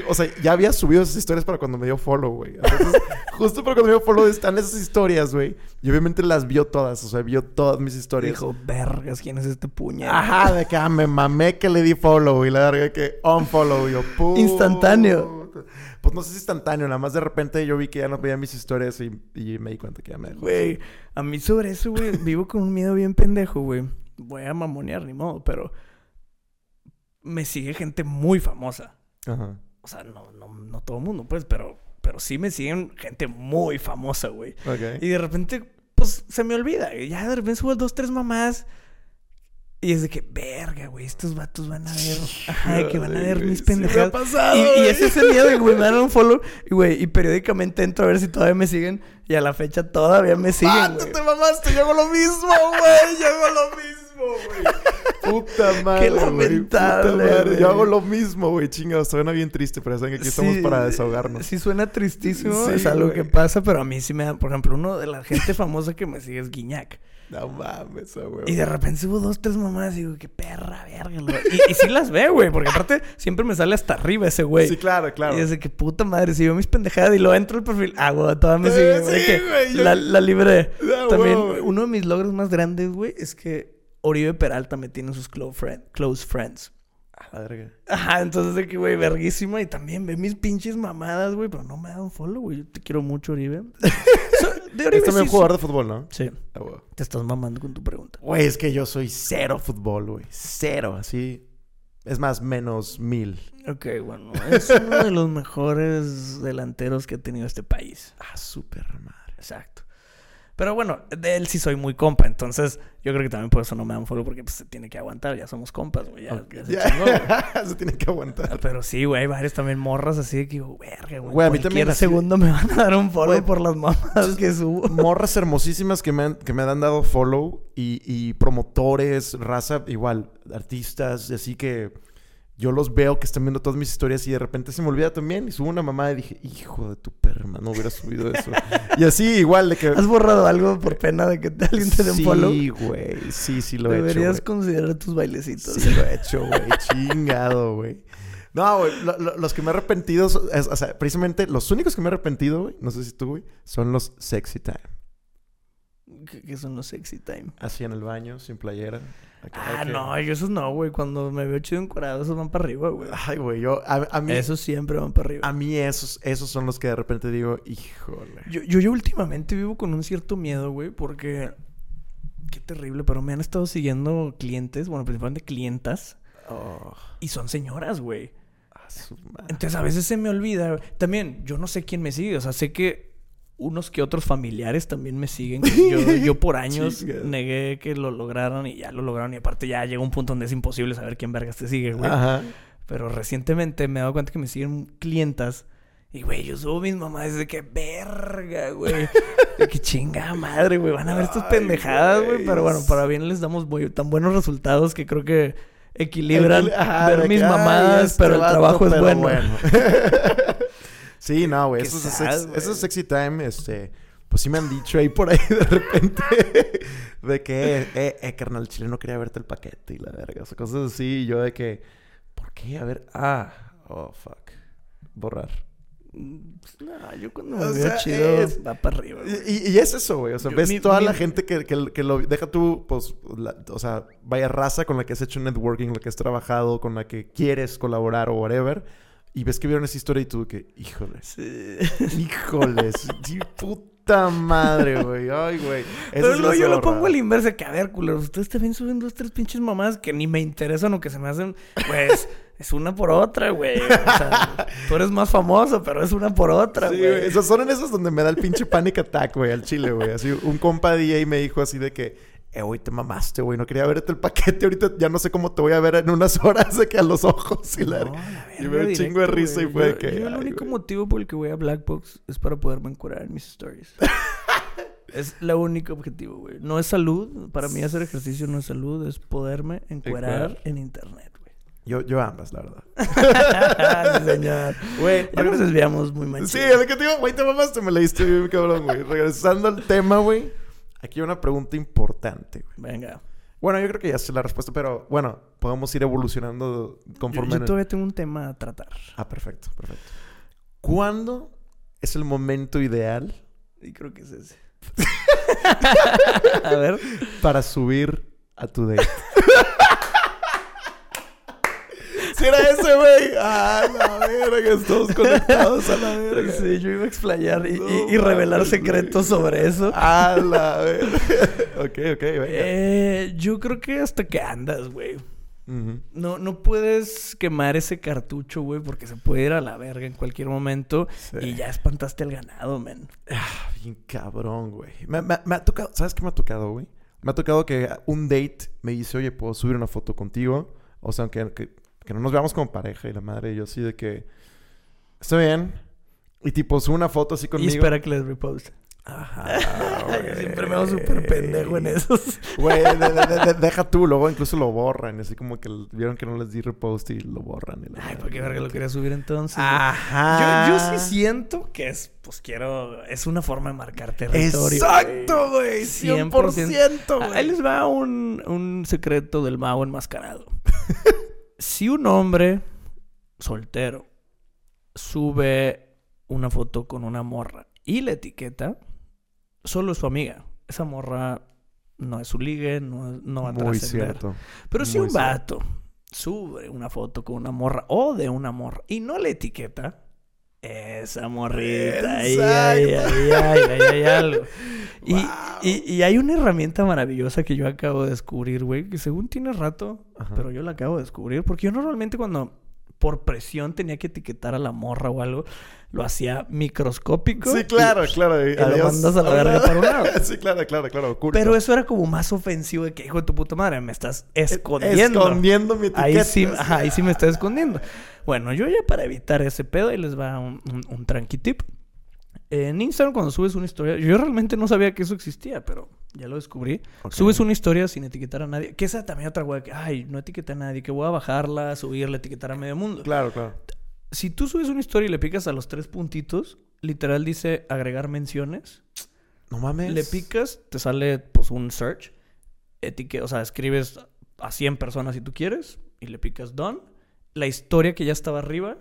O sea, ya había subido esas historias para cuando me dio follow, güey. Entonces, justo para cuando me dio follow están esas historias, güey. Y obviamente las vio todas. O sea, vio todas mis historias. Dijo, vergas, ¿quién es este puñal? Ajá, de que ah, me mamé que le di follow y la verga que unfollow. Yo, puta. Instantáneo. Pues no sé si instantáneo, nada más de repente yo vi que ya no veía mis historias y, y me di cuenta que ya me dejó. Güey, a mí sobre eso, güey, vivo con un miedo bien pendejo, güey. Voy a mamonear, ni modo, pero me sigue gente muy famosa. Ajá. O sea, no, no, no todo el mundo, pues, pero, pero sí me siguen gente muy famosa, güey. Ok. Y de repente, pues, se me olvida. Y ya de repente subo dos, tres mamás. Y es de que, verga, güey, estos vatos van a ver. Ajá, que van a ver mis sí me ha pendejadas. pasado, y, y ese es el miedo de, güey, me dan un follow. Y, güey, y periódicamente entro a ver si todavía me siguen. Y a la fecha todavía me siguen, ¡Ah, güey. te mamaste! Yo hago lo mismo, güey. Yo hago lo mismo, güey. Puta madre, güey. lamentable, Puta madre. güey. Yo hago lo mismo, güey. Chingados, suena bien triste, pero saben que aquí estamos para desahogarnos. Sí, suena tristísimo. Sí, es algo que pasa, pero a mí sí me da. Por ejemplo, uno de la gente famosa que me sigue es Guiñac. No mames, güey. Y de repente hubo dos, tres mamás y digo, qué perra, verga. Y, y sí las veo, güey, porque aparte siempre me sale hasta arriba ese güey. Sí, claro, claro. Y desde que puta madre, si veo mis pendejadas y lo entro al perfil, ah, güey, todavía me Eh, sigue, sí, güey. que yo- la, la libré. Ah, También, uno de mis logros más grandes, güey, es que Oribe Peralta me tiene en sus close, friend- close friends. A la verga. Ajá, entonces de que, güey, verguísima. Y también ve mis pinches mamadas, güey, pero no me da un follow, güey. Yo te quiero mucho, Oribe. So, de Oribe Es también sí- jugador de fútbol, ¿no? Sí, Ah, te estás mamando con tu pregunta. Güey, es que yo soy cero fútbol, güey. Cero, así. Es más, menos mil. Ok, bueno, es uno de los mejores delanteros que ha tenido este país. Ah, súper madre. Exacto. Pero bueno, de él sí soy muy compa, entonces yo creo que también por eso no me dan follow porque pues, se tiene que aguantar, ya somos compas, güey, ya, Ok. ya se Ya. chingó, güey. Se tiene que aguantar. Pero sí, güey, hay varios también morras así de que verga, güey. Güey, a mí también así- segundo me van a dar un follow Güey, por las mamadas que subo. Morras hermosísimas que me han, que me han dado follow y, y promotores, raza, igual, artistas, así que yo los veo que están viendo todas mis historias y de repente se me olvida también y subo una mamá y dije, hijo de tu no hubiera subido eso. y así, igual, de que... ¿Has borrado algo por pena de que te- alguien te dé un follow? Sí, güey, sí, sí lo he hecho. Deberías considerar tus bailecitos. Sí, lo he hecho, güey. Chingado, güey. No, güey. lo- lo- los que me he arrepentido, es- o sea, precisamente los únicos que me he arrepentido, güey, no sé si tú, güey, son los sexy time. ¿Qué, qué son los sexy time? Así en el baño, sin playera. Ah, no, yo esos no, güey. Cuando me veo chido encuadrado, esos van para arriba, güey. Ay, güey, yo, a, a mí, Esos siempre van para arriba. a mí esos, esos son los que de repente digo, híjole. Yo, yo, yo últimamente vivo con un cierto miedo, güey, porque... Qué terrible, pero me han estado siguiendo clientes, bueno, principalmente clientas, Oh, y son señoras, güey. Entonces a veces se me olvida. También, yo no sé quién me sigue. O sea, sé que unos que otros familiares también me siguen. Yo, yo por años negué que lo lograron y ya lo lograron. Y aparte ya llega un punto donde es imposible saber quién vergas te sigue, güey. Ajá. Pero recientemente me he dado cuenta que me siguen clientas. Y, güey, yo subo mis mamás de que verga, güey. De que chinga madre, güey. Van a ver estas pendejadas, güey. Pero bueno, para bien les damos muy- tan buenos resultados que creo que equilibran Ajá, ver mis que, mamadas, este pero el trabajo es bueno. sí, no, güey. Esos, es sex- güey. esos sexy time, este... Pues sí me han dicho ahí por ahí de repente de que, eh, eh, carnal, el chile no quería verte el paquete y la verga. O sea, cosas así. Y yo de que, ¿por qué? A ver, ah, oh, fuck. Borrar. No, yo cuando me O veo sea, chido es- va para arriba. Y, y es eso, güey. O sea, Yo- ves mi- toda mi- la gente que, que, que lo... Deja tú, pues... la- o sea, vaya raza con la que has hecho networking, la que has trabajado, con la que quieres colaborar o whatever. Y ves que vieron esa historia y tú que, híjoles. Sí. Híjoles. sí, puta madre, güey. Ay, güey. Pero se yo lo pongo al inverso, que a ver, culeros, ustedes también suben dos, tres pinches mamadas que ni me interesan o que se me hacen, pues, es una por otra, güey. O sea, tú eres más famoso, pero es una por otra, Sí, güey. Esos son en esos donde me da el pinche panic attack, güey, al chile, güey. Así, un compa DJ me dijo así de que, eh, güey, te mamaste, güey. No quería verte el paquete. Ahorita ya no sé cómo te voy a ver en unas horas de que a los ojos y la... No, la y me un chingo de risa y fue Yo- que... Yo el único motivo por el que voy a Black Box es para poderme encurar en mis stories. es el único objetivo, güey. No es salud. Para mí hacer ejercicio no es salud. Es poderme encuerar en internet, güey. Yo, yo ambas, la verdad. Sí, señor. Güey, Ya nos desviamos muy mal. Sí, el que te digo, güey, te mamaste, me leíste bien, cabrón, güey. Regresando al tema, güey. Aquí hay una pregunta importante, güey. Venga. Bueno, yo creo que ya sé la respuesta, pero bueno, podemos ir evolucionando Yo, conforme... yo el- todavía tengo un tema a tratar. Ah, perfecto, perfecto. ¿Cuándo es el momento ideal Y creo que es ese. a ver. para subir a tu date? Si era ese, güey. Ah, la verga, estamos conectados a la verga. Sí, yo iba a explayar y, No y- y revelar secretos sobre eso. A la verga. ok, ok, venga. Eh, yo creo que hasta que andas, güey. No, no puedes quemar ese cartucho, güey, porque se puede ir a la verga en cualquier momento Sí. y ya espantaste al ganado, men. Ah, bien cabrón, güey. Me, me- me ha tocado, ¿sabes qué me ha tocado, güey? Me ha tocado que un date me dice, oye, ¿puedo subir una foto contigo? O sea, aunque que, que no nos veamos como pareja y la madre y yo así de que... Está bien. Y tipo, sube una foto así conmigo. Y espera que les repost. Ajá, Yo siempre me hago súper pendejo en esos. Güey, de- de- de- deja tú, luego incluso lo borran. Así como que vieron que no les di repost y lo borran. y Ay. ¿por qué verga lo quería subir entonces? güey? Ajá. Yo, yo sí siento que es, pues quiero, es una forma de marcar territorio. Exacto, güey. 100%. 100%, Ah, güey. Ahí les va un, un secreto del mago enmascarado. si un hombre soltero sube una foto con una morra y la etiqueta, solo es su amiga. Esa morra no es su ligue, no, no va a Muy trascender. cierto. Pero si Muy un vato sube una foto con una morra o de una morra y no le etiqueta, esa morrita, ahí, ahí, ahí, ahí, ahí hay algo. Y, Wow. y- y hay una herramienta maravillosa que yo acabo de descubrir, güey, que según tiene rato, Ajá. pero yo la acabo de descubrir, porque yo normalmente cuando por presión tenía que etiquetar a la morra o algo, lo hacía microscópico. Sí, y- claro, claro. y lo mandas a la verga para un lado. sí, claro, claro, claro. Oculto. Pero eso era como más ofensivo de que, hijo de tu puta madre, me estás escondiendo. Escondiendo mi etiqueta. Ahí sí, ajá, ahí sí me está escondiendo. Bueno, yo ya para evitar ese pedo, ahí les va un, un, un tranqui tip. En Instagram, cuando subes una historia, yo realmente no sabía que eso existía, pero ya lo descubrí. Subes una historia sin etiquetar a nadie. Que esa también otra wea que, ay, no etiqueta a nadie, que voy a bajarla, subirla, etiquetar a medio mundo. Claro, claro. Si tú subes una historia y le picas a los tres puntitos, literal dice agregar menciones. No mames. Le picas, te sale pues un search. Etique o sea, escribes a 100 personas si tú quieres y le picas done. La historia que ya estaba arriba,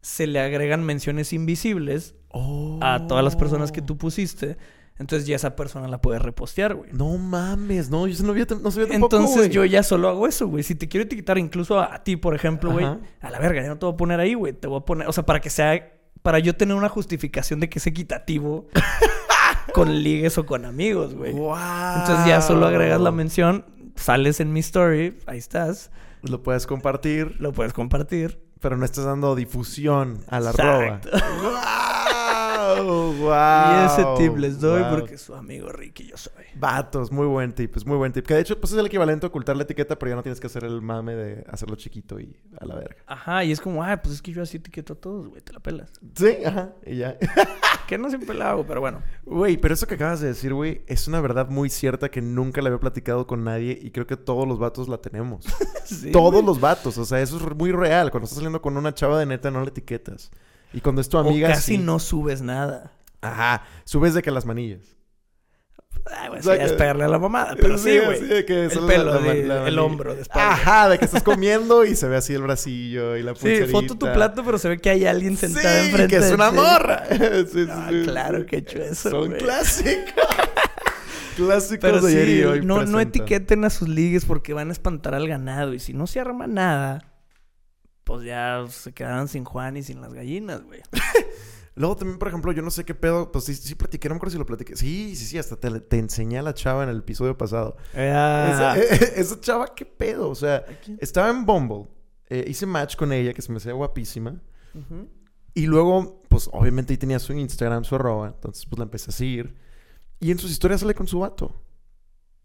se le agregan menciones invisibles Oh. a todas las personas que tú pusiste. Entonces ya esa persona la puede repostear, güey. No mames, no, yo no, había, no sabía tampoco, Entonces güey. yo ya solo hago eso, güey. Si te quiero etiquetar incluso a, a ti, por ejemplo, güey, Ajá. a la verga, ya no te voy a poner ahí, güey. Te voy a poner, o sea, para que sea, para yo tener una justificación de que es equitativo con ligues o con amigos, güey. Wow. Entonces ya solo agregas la mención, sales en mi story, ahí estás, Lo puedes compartir, lo puedes compartir. pero no estás dando difusión a la Exacto. ¡Wow! ¡Wow! y ese tip les doy Wow. porque su amigo Ricky yo soy. Vatos, muy buen tip, es muy buen tip. Que de hecho, pues es el equivalente a ocultar la etiqueta, pero ya no tienes que hacer el mame de hacerlo chiquito y a la verga. Ajá, y es como, ah, pues es que yo así etiqueto a todos, güey, te la pelas. Sí, ajá, y ya. Que no siempre la hago, pero bueno. Güey, pero eso que acabas de decir, güey, es una verdad muy cierta que nunca la había platicado con nadie y creo que todos los vatos la tenemos. Sí, todos los vatos, o sea, eso es muy real. Cuando estás saliendo con una chava de neta, no la etiquetas. Y cuando es tu amiga, o casi sí. no subes nada. Ajá, subes de que las manillas. Ay, güey, O sea sí, es pegarle a la mamada, pero sí, güey. que el pelo, la- de- la- el hombro de espalda. Ajá, de que estás comiendo y se ve así el bracillo y la Sí, pulserita. foto tu plato, pero se ve que hay alguien sentado sí, enfrente que es una morra. Sí, sí, Ah, sí, claro sí. que he hecho eso, Son güey. clásicos. clásicos Pero de ayer y sí, hoy no, no etiqueten a sus ligues porque van a espantar al ganado. Y si no se arma nada, pues ya se quedaron sin Juan y sin las gallinas, güey. Luego también, por ejemplo, yo no sé qué pedo. Pues sí, sí platiqué, no me acuerdo si lo platiqué. Sí, sí, sí, hasta te, te enseñé a la chava en el episodio pasado. Ah, Esa, esa chava, qué pedo. O sea, estaba en Bumble. eh, hice match con ella, que se me hacía guapísima. Y luego, pues obviamente ahí tenía su Instagram, su arroba. Entonces, pues la empecé a seguir. Y en sus historias sale con su vato.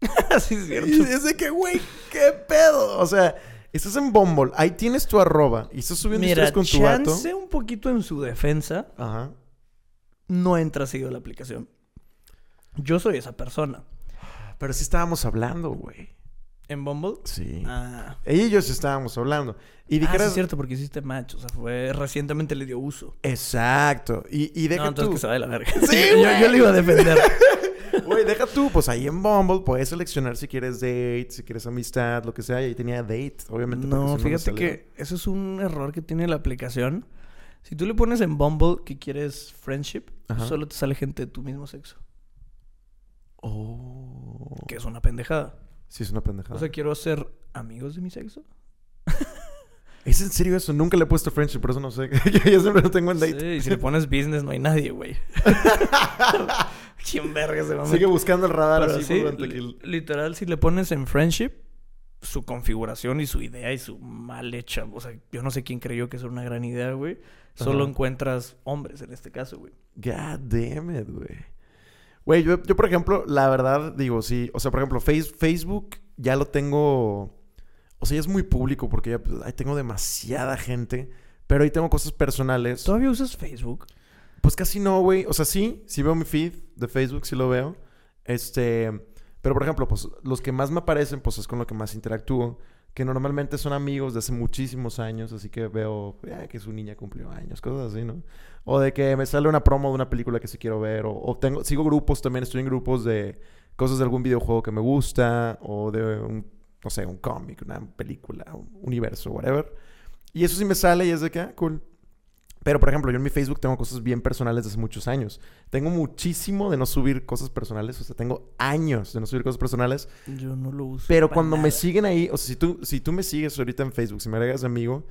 sí, es cierto. Y es de que, güey, qué pedo. O sea, estás en Bumble, ahí tienes tu arroba y estás subiendo Mira, historias con tu vato. chance un poquito en su defensa, Ajá. no entra seguido a la aplicación. Yo soy esa persona. Pero sí estábamos hablando, güey. ¿En Bumble? Sí. Ah. Ella y yo sí estábamos hablando. Y Ah, sí es cierto, porque hiciste match. O sea, fue... Recientemente le dio uso. Exacto. Y, y deja no, entonces tú. que se va de la verga. Sí, yo, yo le iba a defender. Güey, deja tú. Pues ahí en Bumble puedes seleccionar si quieres date, si quieres amistad, lo que sea. Y ahí tenía date, obviamente. No, fíjate que eso es un error que tiene la aplicación. Si tú le pones en Bumble que quieres friendship, Ajá. solo te sale gente de tu mismo sexo. Oh. Que es una pendejada. Sí, es una pendejada. O sea, quiero ser amigos de mi sexo. ¿Es en serio eso? Nunca le he puesto friendship, por eso no sé. yo ya siempre lo tengo en date. Sí, y si le pones business no hay nadie, güey. ¿Quién verga se va a Sigue buscando el radar Pero así sí, li- literal, si le pones en friendship, su configuración y su idea y su mal hecha. O sea, yo no sé quién creyó que era una gran idea, güey. Solo Ajá. encuentras hombres en este caso, güey. God damn it, güey. Güey, yo, yo, por ejemplo, la verdad, digo, sí. O sea, por ejemplo, face- Facebook ya lo tengo. O sea, ya es muy público porque ya pues, ahí tengo demasiada gente. Pero ahí tengo cosas personales. ¿Todavía usas Facebook? Pues casi no, güey. O sea, sí, sí veo mi feed de Facebook, sí lo veo. Este. Pero, por ejemplo, pues los que más me aparecen, pues es con lo que más interactúo. Que normalmente son amigos de hace muchísimos años. Así que veo eh, que su niña cumplió años, cosas así, ¿no? O de que me sale una promo de una película que sí quiero ver. O, o tengo, sigo grupos también, estoy en grupos de cosas de algún videojuego que me gusta. O de un, no sé, un cómic, una película, un universo, whatever. Y eso sí me sale y es de que, ah, cool. Pero, por ejemplo, yo en mi Facebook tengo cosas bien personales desde hace muchos años. Tengo muchísimo de no subir cosas personales. O sea, tengo años de no subir cosas personales. Yo no lo uso. Pero para cuando me nada. siguen ahí, o sea, si tú, si tú me sigues ahorita en Facebook, si me agregas de amigo,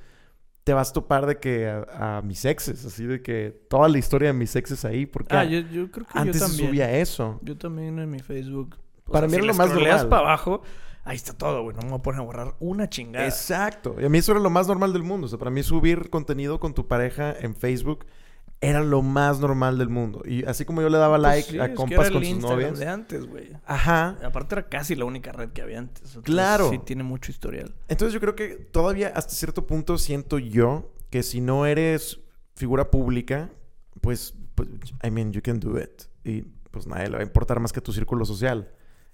te vas a topar de que a, a mis exes, así de que toda la historia de mis exes ahí, porque Ah, yo, yo creo que antes yo también. subía eso. Yo también en mi Facebook. O Para mí era si lo le más normal. para abajo, ahí está todo, güey. No me voy a poner a borrar una chingada. Exacto. Y a mí eso era lo más normal del mundo. O sea, para mí subir contenido con tu pareja en Facebook era lo más normal del mundo. Y así como yo le daba Pues like sí, a es que compas el con sus Instagram novias. de antes, güey. Ajá. Aparte era casi la única red que había antes. Entonces, Claro. Sí, tiene mucho historial. Entonces yo creo que todavía hasta cierto punto siento yo que si no eres figura pública, pues, pues I mean, you can do it. Y pues nadie le va a importar más que tu círculo social.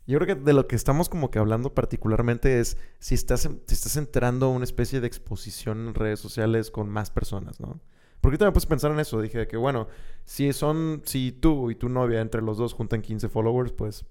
Yo creo que de lo que estamos como que hablando particularmente es si estás, si estás entrando a una especie de exposición en redes sociales con más personas, ¿no? Porque ahorita me puse a pensar en eso. Dije que, bueno, si son, si tú y tu novia entre los dos juntan 15 followers, pues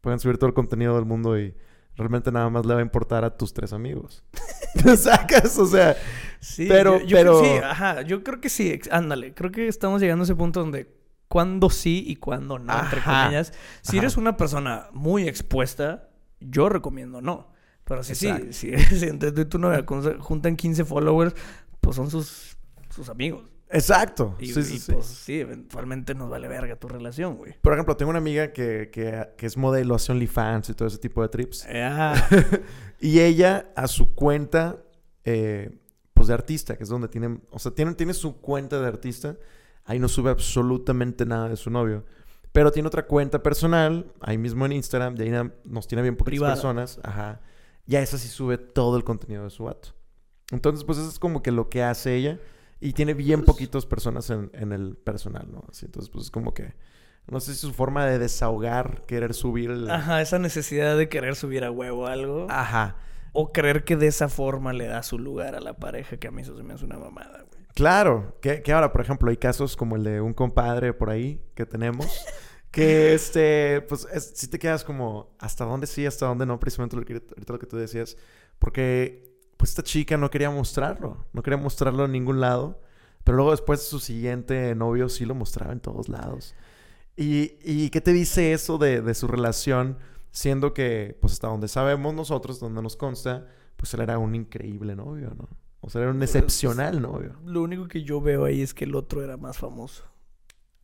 pueden subir todo el contenido del mundo y realmente nada más le va a importar a tus tres amigos. ¿Te sacas? O sea, Sí, Pero- yo, yo pero- sí, ajá, yo creo que sí, ándale, creo que estamos llegando a ese punto donde cuándo sí y cuándo no, entre Ajá, comillas. Si ajá. eres una persona muy expuesta, yo recomiendo no. Pero si sí, si, si entre tú y tu novia juntan 15 followers, pues son sus, sus amigos. exacto. Y, sí, sí, y, sí. pues sí, eventualmente nos vale verga tu relación, güey. Por ejemplo, tengo una amiga que, que, que es modelo, hace OnlyFans y todo ese tipo de trips. Eh, ah, Y ella, a su cuenta, eh, pues de artista, que es donde tienen, o sea, tiene, tiene su cuenta de artista, ahí no sube absolutamente nada de su novio. Pero tiene otra cuenta personal, ahí mismo en Instagram, y ahí nos tiene bien poquitas Privada. personas, ajá. Y a esa sí sube todo el contenido de su vato. Entonces, pues eso es como que lo que hace ella. Y tiene bien Pues- poquitas personas en, en el personal, ¿no? Así, entonces, pues es como que, no sé si su forma de desahogar, querer subir el... ajá, esa necesidad de querer subir a huevo algo. Ajá. O creer que de esa forma le da su lugar a la pareja, que a mí eso se me hace una mamada, güey. Claro, que, que ahora, por ejemplo, hay casos como el de un compadre por ahí que tenemos, que este, pues si te quedas como, ¿hasta dónde sí, hasta dónde no? Precisamente lo que, ahorita lo que tú decías, porque pues esta chica no quería mostrarlo, no quería mostrarlo en ningún lado, pero luego después su siguiente novio sí lo mostraba en todos lados. ¿Y, y qué te dice eso de, de su relación? Siendo que, pues hasta donde sabemos nosotros, donde nos consta, pues él era un increíble novio, ¿no? O sea, era un excepcional novio. Lo único que yo veo ahí es que el otro era más famoso.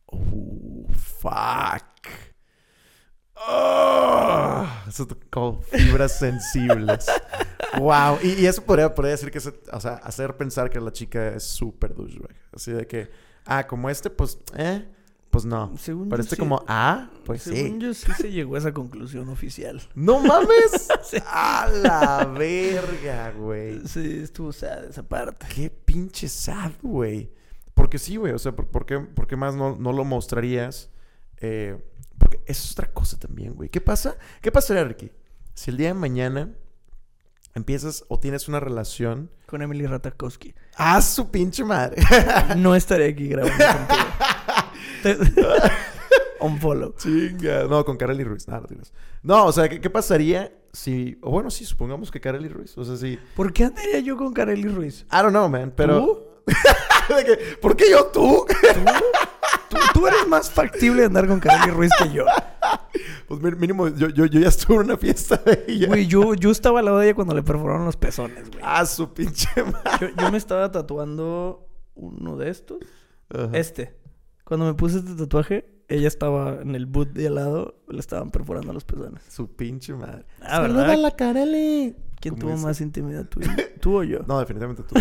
Oh, fuck. Oh, eso tocó fibras sensibles. wow. Y, y eso podría, podría decir que, se- o sea, hacer pensar que la chica es súper douchebag. Así de que, ah, como este, pues, eh, pues no. Según yo este sí- como, ah, pues según sí. yo sí se llegó a esa conclusión oficial. ¡No mames! Sí. ¡A la verga, güey! Sí, estuvo sad esa parte. Qué pinche sad, güey. Porque sí, güey. O sea, ¿por, por qué, por qué más no, no lo mostrarías? Eh, porque eso es otra cosa también, güey. ¿Qué pasa? ¿Qué pasaría, Ricky? Si el día de mañana empiezas o tienes una relación... Con Emily Ratajkowski. ¡Ah, su pinche madre! No estaré aquí grabando contigo. On follow. Chinga. No, con Kareli Ruiz. No, no, tienes. no, o sea, ¿qué, qué pasaría si... O bueno, sí, supongamos que Kareli Ruiz. O sea, si... ¿Por qué andaría yo con Kareli Ruiz? I don't know, man. Pero... ¿Tú? De que, ¿Por qué yo tú? Tú, tú eres más factible de andar con Kareli Ruiz que yo. Pues mínimo, yo, yo, yo ya estuve en una fiesta de ella. Güey, yo, yo estaba al lado de ella cuando le perforaron los pezones, güey. Ah, su pinche madre. Yo, yo me estaba tatuando uno de estos. Ajá. Este. Cuando me puse este tatuaje, ella estaba en el boot de al lado, le estaban perforando los pezones. Su pinche madre. Ah, ¿verdad? la Kareli. ¿Quién tuvo dice. más intimidad, tú, tú o yo? No, definitivamente tú.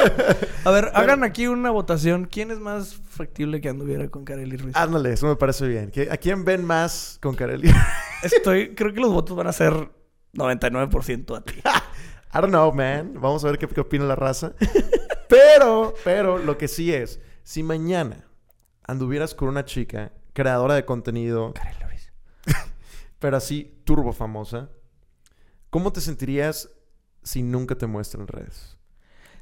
A ver, hagan aquí una votación. ¿Quién es más factible que anduviera con Kareli Ruiz. Ándale, eso me parece bien. ¿A quién ven más con Kareli? Estoy, creo que los votos van a ser 99% a ti. I don't know, man. Vamos a ver qué, qué opina la raza. Pero, pero, lo que sí es, si mañana anduvieras con una chica creadora de contenido, Ruiz. pero así turbo famosa, ¿cómo te sentirías si nunca te muestra en redes?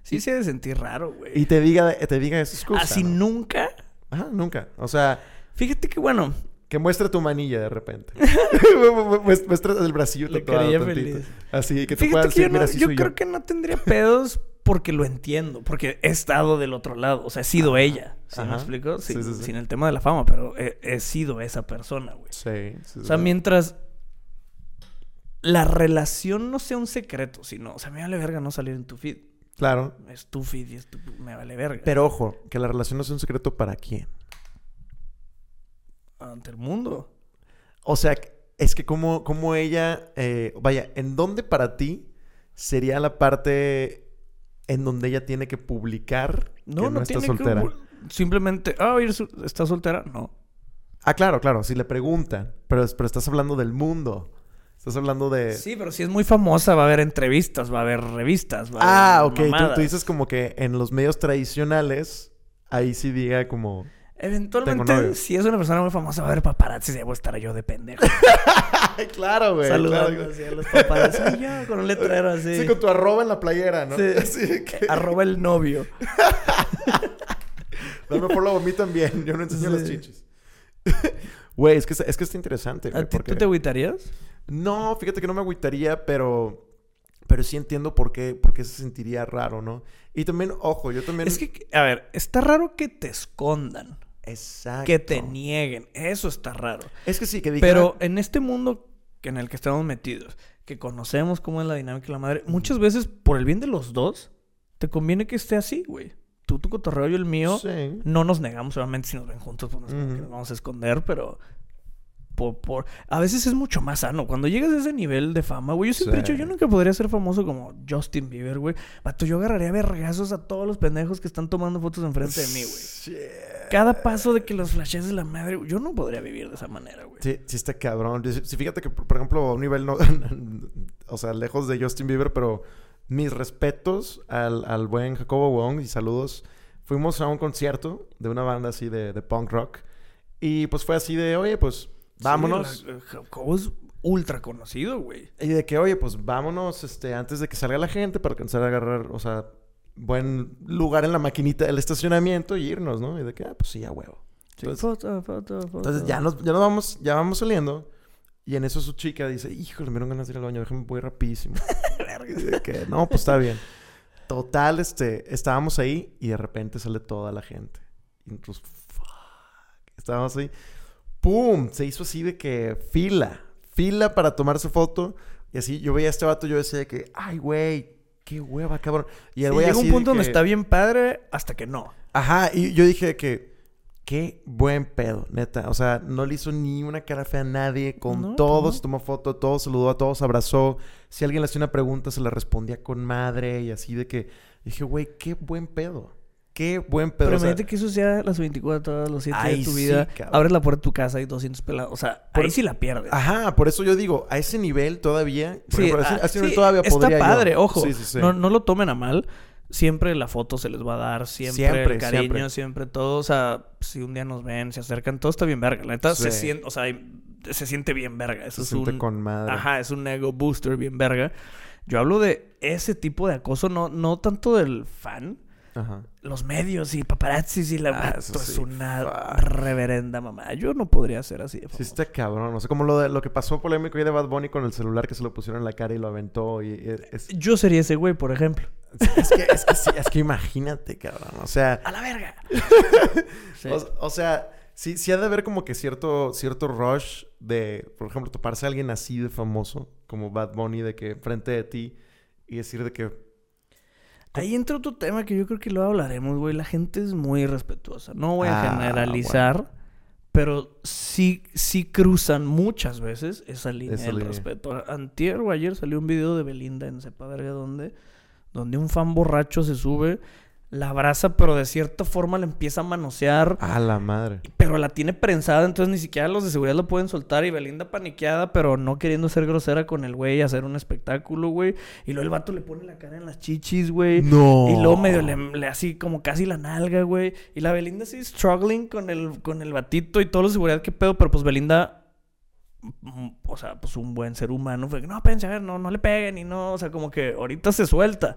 Sí se ha de sentir raro, güey. Y te diga, te diga esas cosas. Así ¿no? nunca. Ajá, nunca. O sea, Fíjate que bueno, que muestre tu manilla de repente. Muestra el bracillo tatuado feliz. Así que fíjate puedas yo, decir, mira, no- sí yo soy creo yo. que no tendría pedos porque lo entiendo, porque he estado del otro lado, o sea, he sido ella, ¿sí me explico? Sí, Sin, sí, sí. sin el tema de la fama, pero he, he sido esa persona, güey. Sí, sí, O sea, mientras la relación no sea un secreto, sino, o sea, me vale verga no salir en tu feed. Claro. Es tu feed y es tu... me vale verga. Pero ojo, que la relación no es un secreto para quién. Ante el mundo. O sea, es que como, como ella, eh, vaya, ¿en dónde para ti sería la parte en donde ella tiene que publicar No, que no, no, está tiene soltera? que... Simplemente, ah, oye, ¿estás soltera? No. Ah, claro, claro, si le preguntan, pero, pero estás hablando del mundo. Estás hablando de... Sí, pero si es muy famosa, va a haber entrevistas, va a haber revistas, va a Ah, haber ok. Tú, tú dices como que en los medios tradicionales, ahí sí diga como... Eventualmente, si es una persona muy famosa, va a haber paparazzi a estar yo de pendejo. Claro, güey. Saludando claro. así a los paparazzi. Yo con un letrero así. Sí, con tu arroba en la playera, ¿no? Sí. Así que... Arroba el novio. Lo mejor lo mí también. Yo no enseño Sí. las chichis. Güey, es que, es que está interesante, güey. ¿A ti porque- tú te agüitarías? No, fíjate que no me agüitaría, pero... Pero sí entiendo por qué, por qué se sentiría raro, ¿no? Y también, ojo, yo también... Es que, a ver, está raro que te escondan, Exacto. que te nieguen. Eso está raro. Es que sí, que digan... Pero en este mundo que- en el que estamos metidos, que conocemos cómo es la dinámica de la madre, muchas veces, por el bien de los dos, te conviene que esté así, güey. Tú tu cotorreo, yo el mío. Sí. No nos negamos, obviamente, si nos ven juntos, pues nos vamos a esconder, pero. Por, por- A veces es mucho más sano. Cuando llegas a ese nivel de fama, güey. Yo siempre he dicho, yo nunca podría ser famoso como Justin Bieber, güey. Vato, yo agarraría vergazos a todos los pendejos que están tomando fotos enfrente de mí, güey. Sí. Cada paso de que los flashes de la madre, yo no podría vivir de esa manera, güey. Sí, sí está cabrón. Sí, fíjate que, por ejemplo, a un nivel no... o sea, lejos de Justin Bieber, pero mis respetos al, al buen Jacobo Wong y saludos. Fuimos a un concierto de una banda así de, de punk rock. Y pues fue así de, oye, pues vámonos. Sí, la- Jacobo es ultra conocido, güey. Y de que, oye, pues vámonos este, antes de que salga la gente para alcanzar a agarrar, o sea, buen lugar en la maquinita del estacionamiento y irnos, ¿no? Y de que, ah, pues sí, a huevo. Entonces, foto, foto, foto. entonces ya nos, ya nos vamos, ya vamos saliendo. Y en eso su chica dice, híjole, me dieron ganas de ir al baño, déjame voy rapidísimo. Que, no, pues está bien. Total, este, estábamos ahí y de repente sale toda la gente. Y nosotros, fuck. Estábamos ahí. ¡Pum! Se hizo así de que fila. Fila para tomarse foto. Y así, yo veía a este vato, yo decía de que, ay, güey, qué hueva, cabrón. Y el Sí, güey llega así un punto de donde está bien padre hasta que no. Ajá, y yo dije que, qué buen pedo, neta. O sea, no le hizo ni una cara fea a nadie. Con No, todos no. se tomó foto, todos saludó a todos, abrazó. Si alguien le hacía una pregunta, se la respondía con madre y así de que... Dije, güey, qué buen pedo. Qué buen pedo. Pero o sea, imagínate que eso sea las 24 horas, los 7 Ahí de tu sí, vida. cabrón. abres la puerta de tu casa y 200 pelados. O sea, Por- ahí sí la pierdes. Ajá, por eso yo digo, a ese nivel todavía... Sí, ejemplo, a ah, a ese nivel sí, todavía está podría yo. padre, ojo. Sí, sí, sí. No, no lo tomen a mal. Siempre la foto se les va a dar, siempre, Siempre, el cariño, siempre. siempre. todo. O sea, si un día nos ven, se acercan, todo está bien verga. La neta se Sí. siente, o sea, se siente bien verga. Eso Se es siente un, con madre. Ajá, es un ego booster bien verga. Yo hablo de ese tipo de acoso, no, no tanto del fan. Ajá. Los medios y paparazzis y la... Ah, Esto es sí, una fuck. reverenda mamá. Yo no podría ser así. de Sí, está cabrón. O sea, como lo, de, lo que pasó polémico ahí de Bad Bunny con el celular que se lo pusieron en la cara y lo aventó. Y, y- es, Yo sería ese güey, por ejemplo. es que, es, que sí, es que imagínate, cabrón. O sea, ¡A la verga! Sí. o, o sea sí, sí ha de haber como que cierto, cierto rush de, por ejemplo, toparse a alguien así de famoso, como Bad Bunny, de que frente de ti y decir de que... Ahí entra otro tema que yo creo que luego hablaremos, güey. La gente es muy respetuosa. No voy a Ah, generalizar, pero sí, sí cruzan muchas veces esa línea del respeto. Antier o ayer salió un video de Belinda en sepa verga dónde, donde un fan borracho se sube, la abraza, pero de cierta forma la empieza a manosear. A la madre. Pero la tiene prensada, entonces ni siquiera los de seguridad lo pueden soltar. Y Belinda paniqueada, pero no queriendo ser grosera con el güey, hacer un espectáculo, güey. Y luego el vato le pone la cara en las chichis, güey. No. Y luego medio le, le así como casi la nalga, güey. Y la Belinda así struggling con el, con el batito y todo lo de seguridad, qué pedo. Pero pues Belinda mm, o sea, pues un buen ser humano fue que no, pense, a ver, no, no le peguen y no, o sea, como que ahorita se suelta.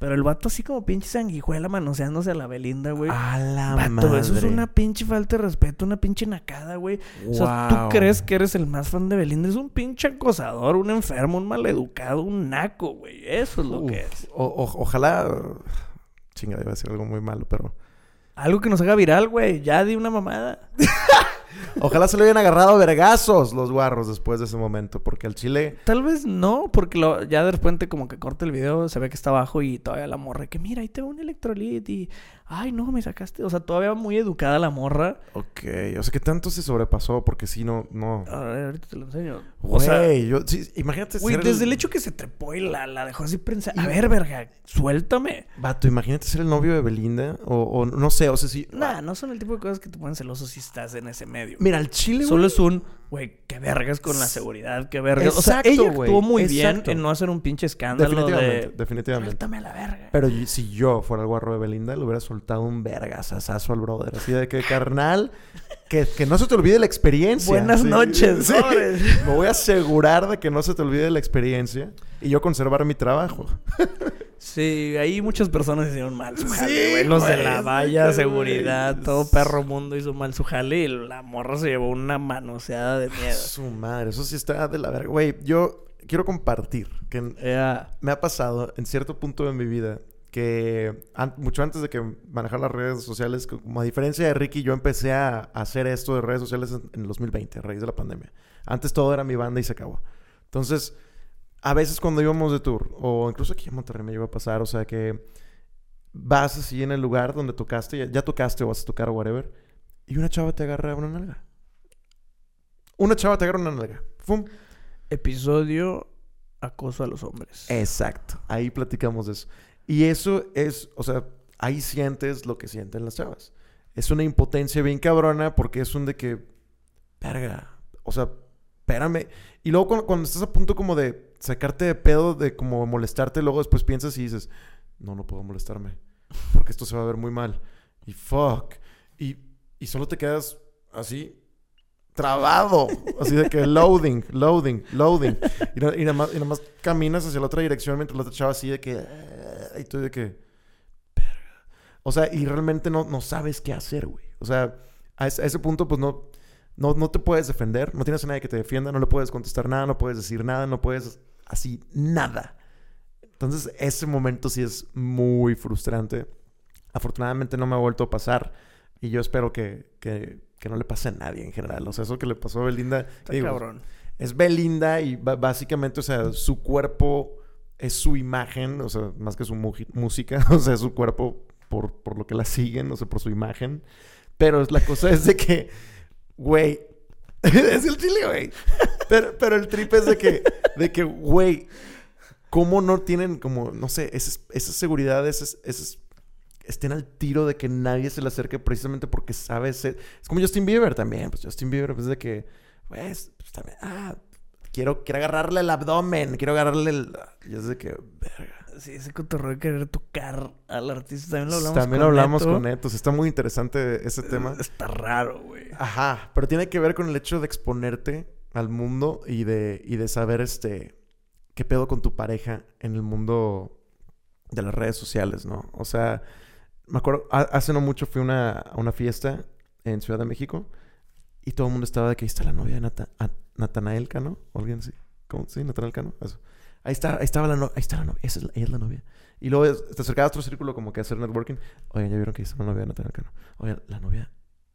Pero el vato así como pinche sanguijuela manoseándose a la Belinda, güey. A la Vato, madre. eso es una pinche falta de respeto, una pinche nacada, güey. O sea, tú crees que eres el más fan de Belinda. Es un pinche acosador, un enfermo, un maleducado, un naco, güey. Eso es lo que es. O- o- ojalá. Chinga, iba a decir algo muy malo, pero. Algo que nos haga viral, güey. Ya di una mamada. Ojalá se le hubieran agarrado a vergazos los guarros después de ese momento, porque al chile. Tal vez no, porque lo- ya de repente como que corta el video, se ve que está abajo y todavía la morra que mira, ahí te va un electrolit y ay no, me sacaste, o sea, todavía muy educada la morra. Ok, o sea, que tanto se sobrepasó, porque si no, no. A ver, ahorita te lo enseño. Güey, O sea, yo, sí, imagínate güey, ser desde el hecho que se trepó y la, la dejó así prensada. A ver, verga, suéltame. Vato, imagínate ser el novio de Belinda, o, o no sé, o sea, si... Nah, no son el tipo de cosas que te ponen celoso si estás en ese medio. Mira, al chile, Solo güey, es un, güey, qué vergas con la seguridad, qué vergas. o sea, Exacto, ella güey, actuó muy bien exacto. en no hacer un pinche escándalo Definitivamente, de... definitivamente. A la verga. Pero si yo fuera el guarro de Belinda, le hubiera soltado un vergasazazo al brother. Así de que, carnal, que, que no se te olvide la experiencia. Buenas Sí, noches, sí. Me voy a asegurar de que no se te olvide la experiencia y yo conservar mi trabajo. Sí, ahí muchas personas hicieron mal su jale, Sí, güey. Los de güey, la valla, güey. seguridad, todo perro mundo hizo mal su jale y la morra se llevó una manoseada de miedo. Su madre, eso sí está de la verga. Güey, yo quiero compartir que me ha pasado en cierto punto de mi vida que an- mucho antes de que manejar las redes sociales, como a diferencia de Ricky, yo empecé a, a hacer esto de redes sociales en, en el 2020, a raíz de la pandemia. Antes todo era mi banda y se acabó. Entonces, a veces cuando íbamos de tour, o incluso aquí en Monterrey me iba a pasar, o sea que vas así en el lugar donde tocaste, ya, ya tocaste o vas a tocar o whatever, y una chava te agarra una nalga. Una chava te agarra una nalga. ¡Fum! Episodio acoso a los hombres. Exacto. Ahí platicamos de eso. Y eso es, o sea, ahí sientes lo que sienten las chavas. Es una impotencia bien cabrona porque es un de que, verga, o sea, espérame. Y luego cuando, cuando estás a punto como de sacarte de pedo, de como molestarte, luego después piensas y dices, no, no puedo molestarme. Porque esto se va a ver muy mal. Y fuck. Y, y solo te quedas así, trabado. Así de que loading, loading, loading. Y, na- y nada más, y nada más caminas hacia la otra dirección mientras la otra chava así de que... Y tú de que... O sea, y realmente no, no sabes qué hacer, güey. O sea, a ese, a ese punto pues no, no, no te puedes defender. No tienes a nadie que te defienda. No le puedes contestar nada. No puedes decir nada. No puedes... Así, nada. Entonces, ese momento sí es muy frustrante. Afortunadamente no me ha vuelto a pasar. Y yo espero que, que, que no le pase a nadie en general. O sea, eso que le pasó a Belinda... Está digo, cabrón. es Belinda y básicamente, o sea, su cuerpo es su imagen, o sea, más que su música, o sea, es su cuerpo por, por lo que la siguen, o sea, por su imagen. Pero es- la cosa es de que, güey, es el chile, güey. Pero, pero el trip es de que, de que, güey, ¿cómo no tienen como, no sé, esa, esa seguridad, esas, esas, estén al tiro de que nadie se le acerque precisamente porque sabe ser... Es como Justin Bieber también, pues Justin Bieber, pues de que, pues, también, ah, quiero, quiero agarrarle el abdomen, quiero agarrarle el... Y es de que, verga. Sí, ese cotorreo de querer tocar al artista también lo hablamos También lo hablamos Neto. con Netos. Está muy interesante ese tema. Está raro, güey. Ajá, pero tiene que ver con el hecho de exponerte al mundo y de, y de saber este qué pedo con tu pareja en el mundo de las redes sociales, ¿no? O sea, me acuerdo, ha- hace no mucho fui a una, a una fiesta en Ciudad de México y todo el mundo estaba de que ahí está la novia de Nata- Natanael Cano, o alguien así. ¿Cómo? Sí, Natanael Cano, eso. Ahí está, ahí estaba la novia, ahí está la novia, esa es la, ella es la novia. Y luego te acercabas a otro círculo como que a hacer networking. Oigan, ya vieron que está la novia de Natanael Cano. Oigan, la novia,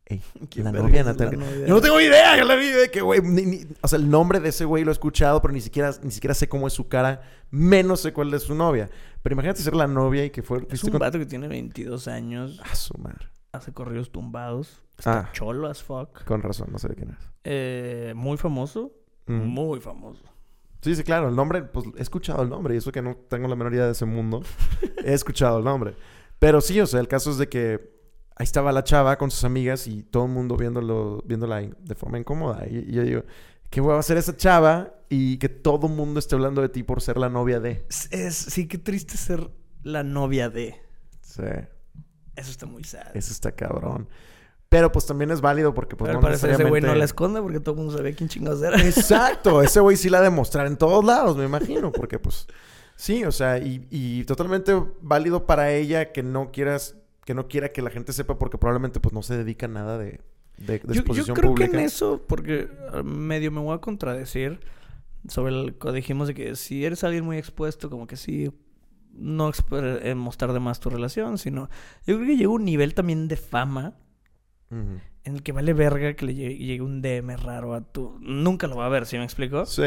ey, ¿Quién la novia de de yo no tengo idea, yo la vi de que, güey, o sea, el nombre de ese güey lo he escuchado, pero ni siquiera, ni siquiera sé cómo es su cara, menos sé cuál es su novia. Pero imagínate ser la novia y que fue... Es un con- vato que tiene 22 años, Ah, su madre. hace corridos tumbados, está Ah. cholo as fuck. Con razón, no sé de quién es. Eh, muy famoso, Mm. muy famoso. Sí, sí, claro, el nombre, pues he escuchado el nombre y eso que no tengo la menor idea de ese mundo, he escuchado el nombre. Pero sí, o sea, el caso es de que ahí estaba la chava con sus amigas y todo el mundo viéndolo, viéndola de forma incómoda. Y, y yo digo, ¿qué hueva a hacer esa chava? Y que todo el mundo esté hablando de ti por ser la novia de. Es, es- sí, qué triste ser la novia de. Sí, Eso está muy sad. eso está cabrón. Pero pues también es válido porque pues Pero no al parecer ese güey no necesariamente- la esconde porque todo el mundo sabía quién chingados era. Exacto, ese güey sí la ha de mostrar en todos lados, me imagino, porque pues sí, o sea, y, y totalmente válido para ella que no quieras, que no quiera que la gente sepa porque probablemente pues no se dedica a nada de, de, de Yo, yo exposición creo pública. que en eso, porque ah, medio me voy a contradecir sobre el que dijimos de que si eres alguien muy expuesto, como que sí, no eh, mostrar de más tu relación, sino yo creo que llega un nivel también de fama En el que vale verga que le llegue, llegue un DM raro a tu... Nunca lo va a ver, ¿sí me explico? Sí,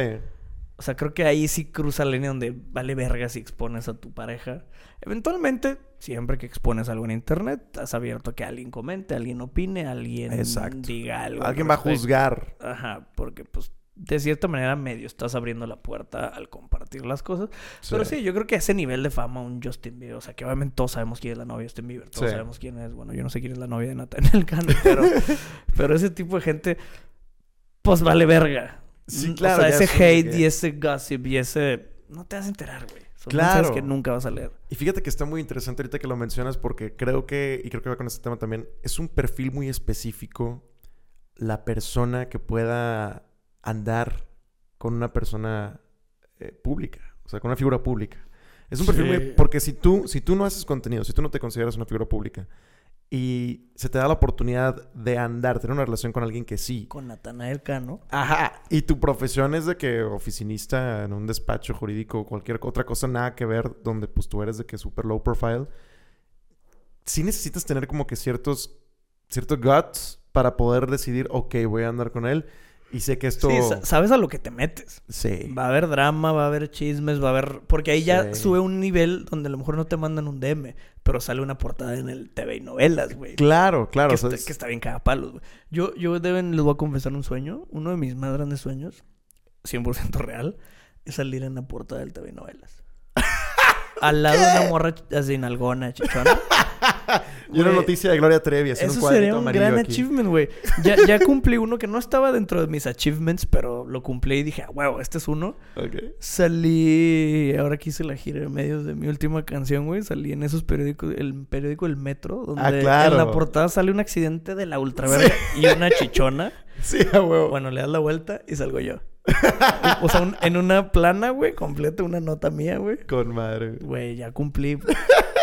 O sea, creo que ahí sí cruza la línea donde vale verga si expones a tu pareja. Eventualmente, siempre que expones algo en internet, estás abierto a que alguien comente, alguien opine, alguien Exacto. diga algo. al alguien va a juzgar. Ajá, porque pues de cierta manera medio estás abriendo la puerta al compartir las cosas. Pero sí, yo creo que ese nivel de fama un Justin Bieber, o sea, que obviamente todos sabemos quién es la novia de Justin Bieber, todos Sí. sabemos quién es, bueno, yo no sé quién es la novia de Nathaniel Cano, pero, pero ese tipo de gente, pues vale verga. Sí, Mm, claro, O sea, ese hate que- y ese gossip y ese... No te vas a enterar, güey. Son Claro. que nunca vas a leer. Y fíjate que está muy interesante ahorita que lo mencionas porque creo que, y creo que va con este tema también, es un perfil muy específico la persona que pueda andar con una persona eh, pública, o sea, con una figura pública. Es un perfil muy... Porque si tú, si tú no haces contenido, si tú no te consideras una figura pública y se te da la oportunidad de andar, tener una relación con alguien que sí, Con Nathanael Cano. Ajá, y tu profesión es de que oficinista en un despacho jurídico o cualquier otra cosa nada que ver donde pues tú eres de que super low profile. Sí necesitas tener como que ciertos ciertos guts para poder decidir, ok, voy a andar con él y sé que esto Sí, sa- sabes a lo que te metes. sí. Va a haber drama, va a haber chismes, va a haber... Porque ahí ya Sí. sube un nivel donde a lo mejor no te mandan un DM, pero sale una portada en el TV y novelas, güey. Claro, claro, que, está, es- que está bien cagapalos, güey. Yo, yo deben, les voy a confesar un sueño. Uno de mis más grandes sueños, 100% real, es salir en la portada del TV y novelas. Al lado de una morra así nalgona, chichona. y una noticia de Gloria Trevi Eso sería un gran aquí. achievement, güey. Ya, ya cumplí uno que no estaba dentro de mis achievements, pero lo cumplí y dije, ah, huevo, este es uno. Salí, ahora que hice la gira en medios de mi última canción, güey. Salí en esos periódicos, el periódico El Metro, donde Ah, claro. en la portada sale un accidente de la ultraverga y una chichona. Sí, a huevo. Bueno, le das la vuelta y salgo yo. O sea, un- en una plana, güey, completa una nota mía, güey. Con madre. Güey, ya cumplí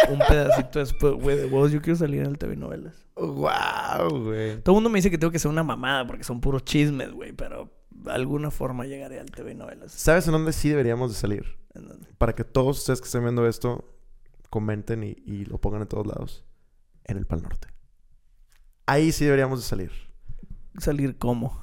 un pedacito después, güey, de vos. Yo quiero salir en el TV novelas. Wow, güey. Todo el mundo me dice que tengo que ser una mamada porque son puros chismes, güey, pero de alguna forma llegaré al TV novelas. ¿Sabes en dónde sí deberíamos de salir? ¿En dónde? para que todos ustedes que estén viendo esto comenten y, y lo pongan en todos lados. En el Pal Norte. Ahí sí deberíamos de salir. Salir como.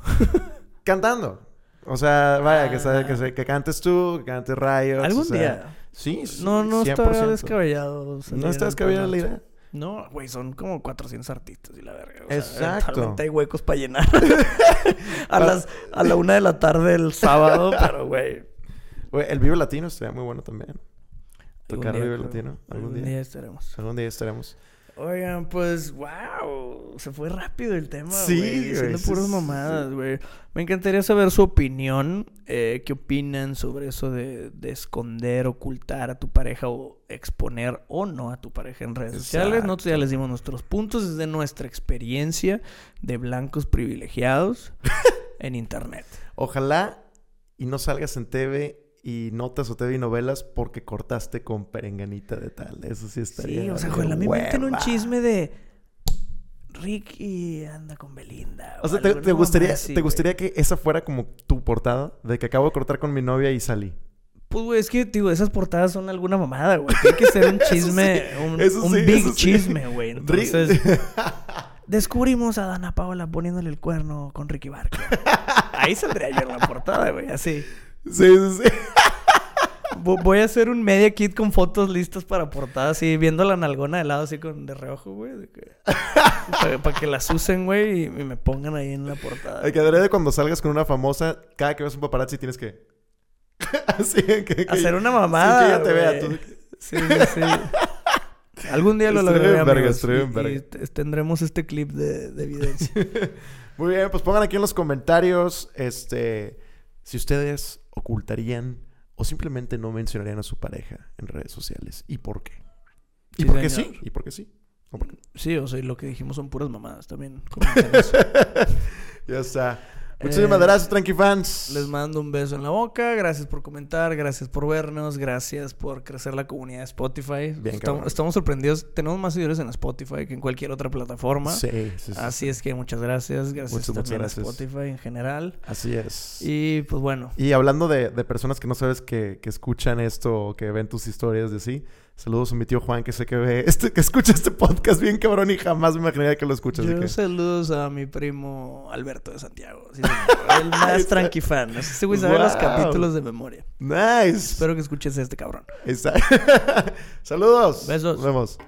Cantando. O sea, vaya, que, Ah. que, se- que cantes tú, que cantes Rayos. Algún o sea, día. Sí, sí, No, no está 100%. descabellado. salir No está el descabellada la idea. No, güey, son como 400 artistas y la verga. o sea, Exacto. hay huecos para llenar. a, las, a la una de la tarde el sábado, pero güey. Güey, el Vive Latino estaría muy bueno también. algún Tocar día, Vive creo, Latino. Algún, Algún día. día estaremos. Algún día estaremos. Oigan, pues, wow. Se fue rápido el tema, Sí, güey. Diciendo puras mamadas, sí. güey. Me encantaría saber su opinión. eh, ¿Qué opinan sobre eso de, de esconder, ocultar a tu pareja o exponer o no a tu pareja en redes sociales? Nosotros ya les dimos nuestros puntos desde nuestra experiencia de blancos privilegiados en internet. Ojalá y no salgas en TV y notas o TV y novelas porque cortaste con perenganita de tal. Eso sí estaría. Sí, o sea, ojalá me inventen un chisme de Ricky anda con Belinda. O sea, ¿te, gustaría, así, ¿te gustaría que esa fuera como tu portada? De que acabo de cortar con mi novia y salí. Pues, güey, es que, digo, esas portadas son alguna mamada, güey. Tiene que ser un chisme, un, big chisme, güey. Entonces, descubrimos a Dana Paola poniéndole el cuerno con Ricky Barker. Ahí saldría yo en la portada, güey, así. Sí, sí, sí. Vo- Voy a hacer un media kit con fotos listas para portada, así, viendo la nalgona de lado, así, con de reojo, güey. Para que las usen, güey, y, y me pongan ahí en la portada. El que de cuando salgas con una famosa, cada que ves un paparazzi tienes que. Así que, que- Hacer una mamada, que ella te vea. Tú... Sí, sí, sí. Algún día lo lograré, verga, y- y tendremos este clip de, de evidencia. Muy bien, pues pongan aquí en los comentarios este si ustedes ocultarían o simplemente no mencionarían a su pareja en redes sociales y por qué. ¿Y Sí, por qué señor. sí? ¿Y por qué sí? ¿O por qué? Sí, o sea, y lo que dijimos son puras mamadas también. Ya está. Muchísimas Eh, gracias, Tranqui fans. Les mando un beso en la boca. Gracias por comentar, gracias por vernos, gracias por crecer la comunidad de Spotify. Bien, estamos, estamos sorprendidos. Tenemos más seguidores en Spotify que en cualquier otra plataforma. Sí, sí, sí. Así es que muchas gracias. Gracias Muchas, muchas también gracias. a Spotify en general. Así es. Y, Y pues bueno, hablando de, de personas que no sabes que, que escuchan esto o que ven tus historias de así, saludos a mi tío Juan que sé que ve este, que escucha este podcast bien cabrón y jamás me imaginaría que lo escuchas. yo que- saludos a mi primo Alberto de Santiago. Sí. El más tranqui fan. Ese güey sabe los Wow. capítulos de memoria. Nice. Espero que escuches a este cabrón. Está- Saludos. Besos. Nos vemos.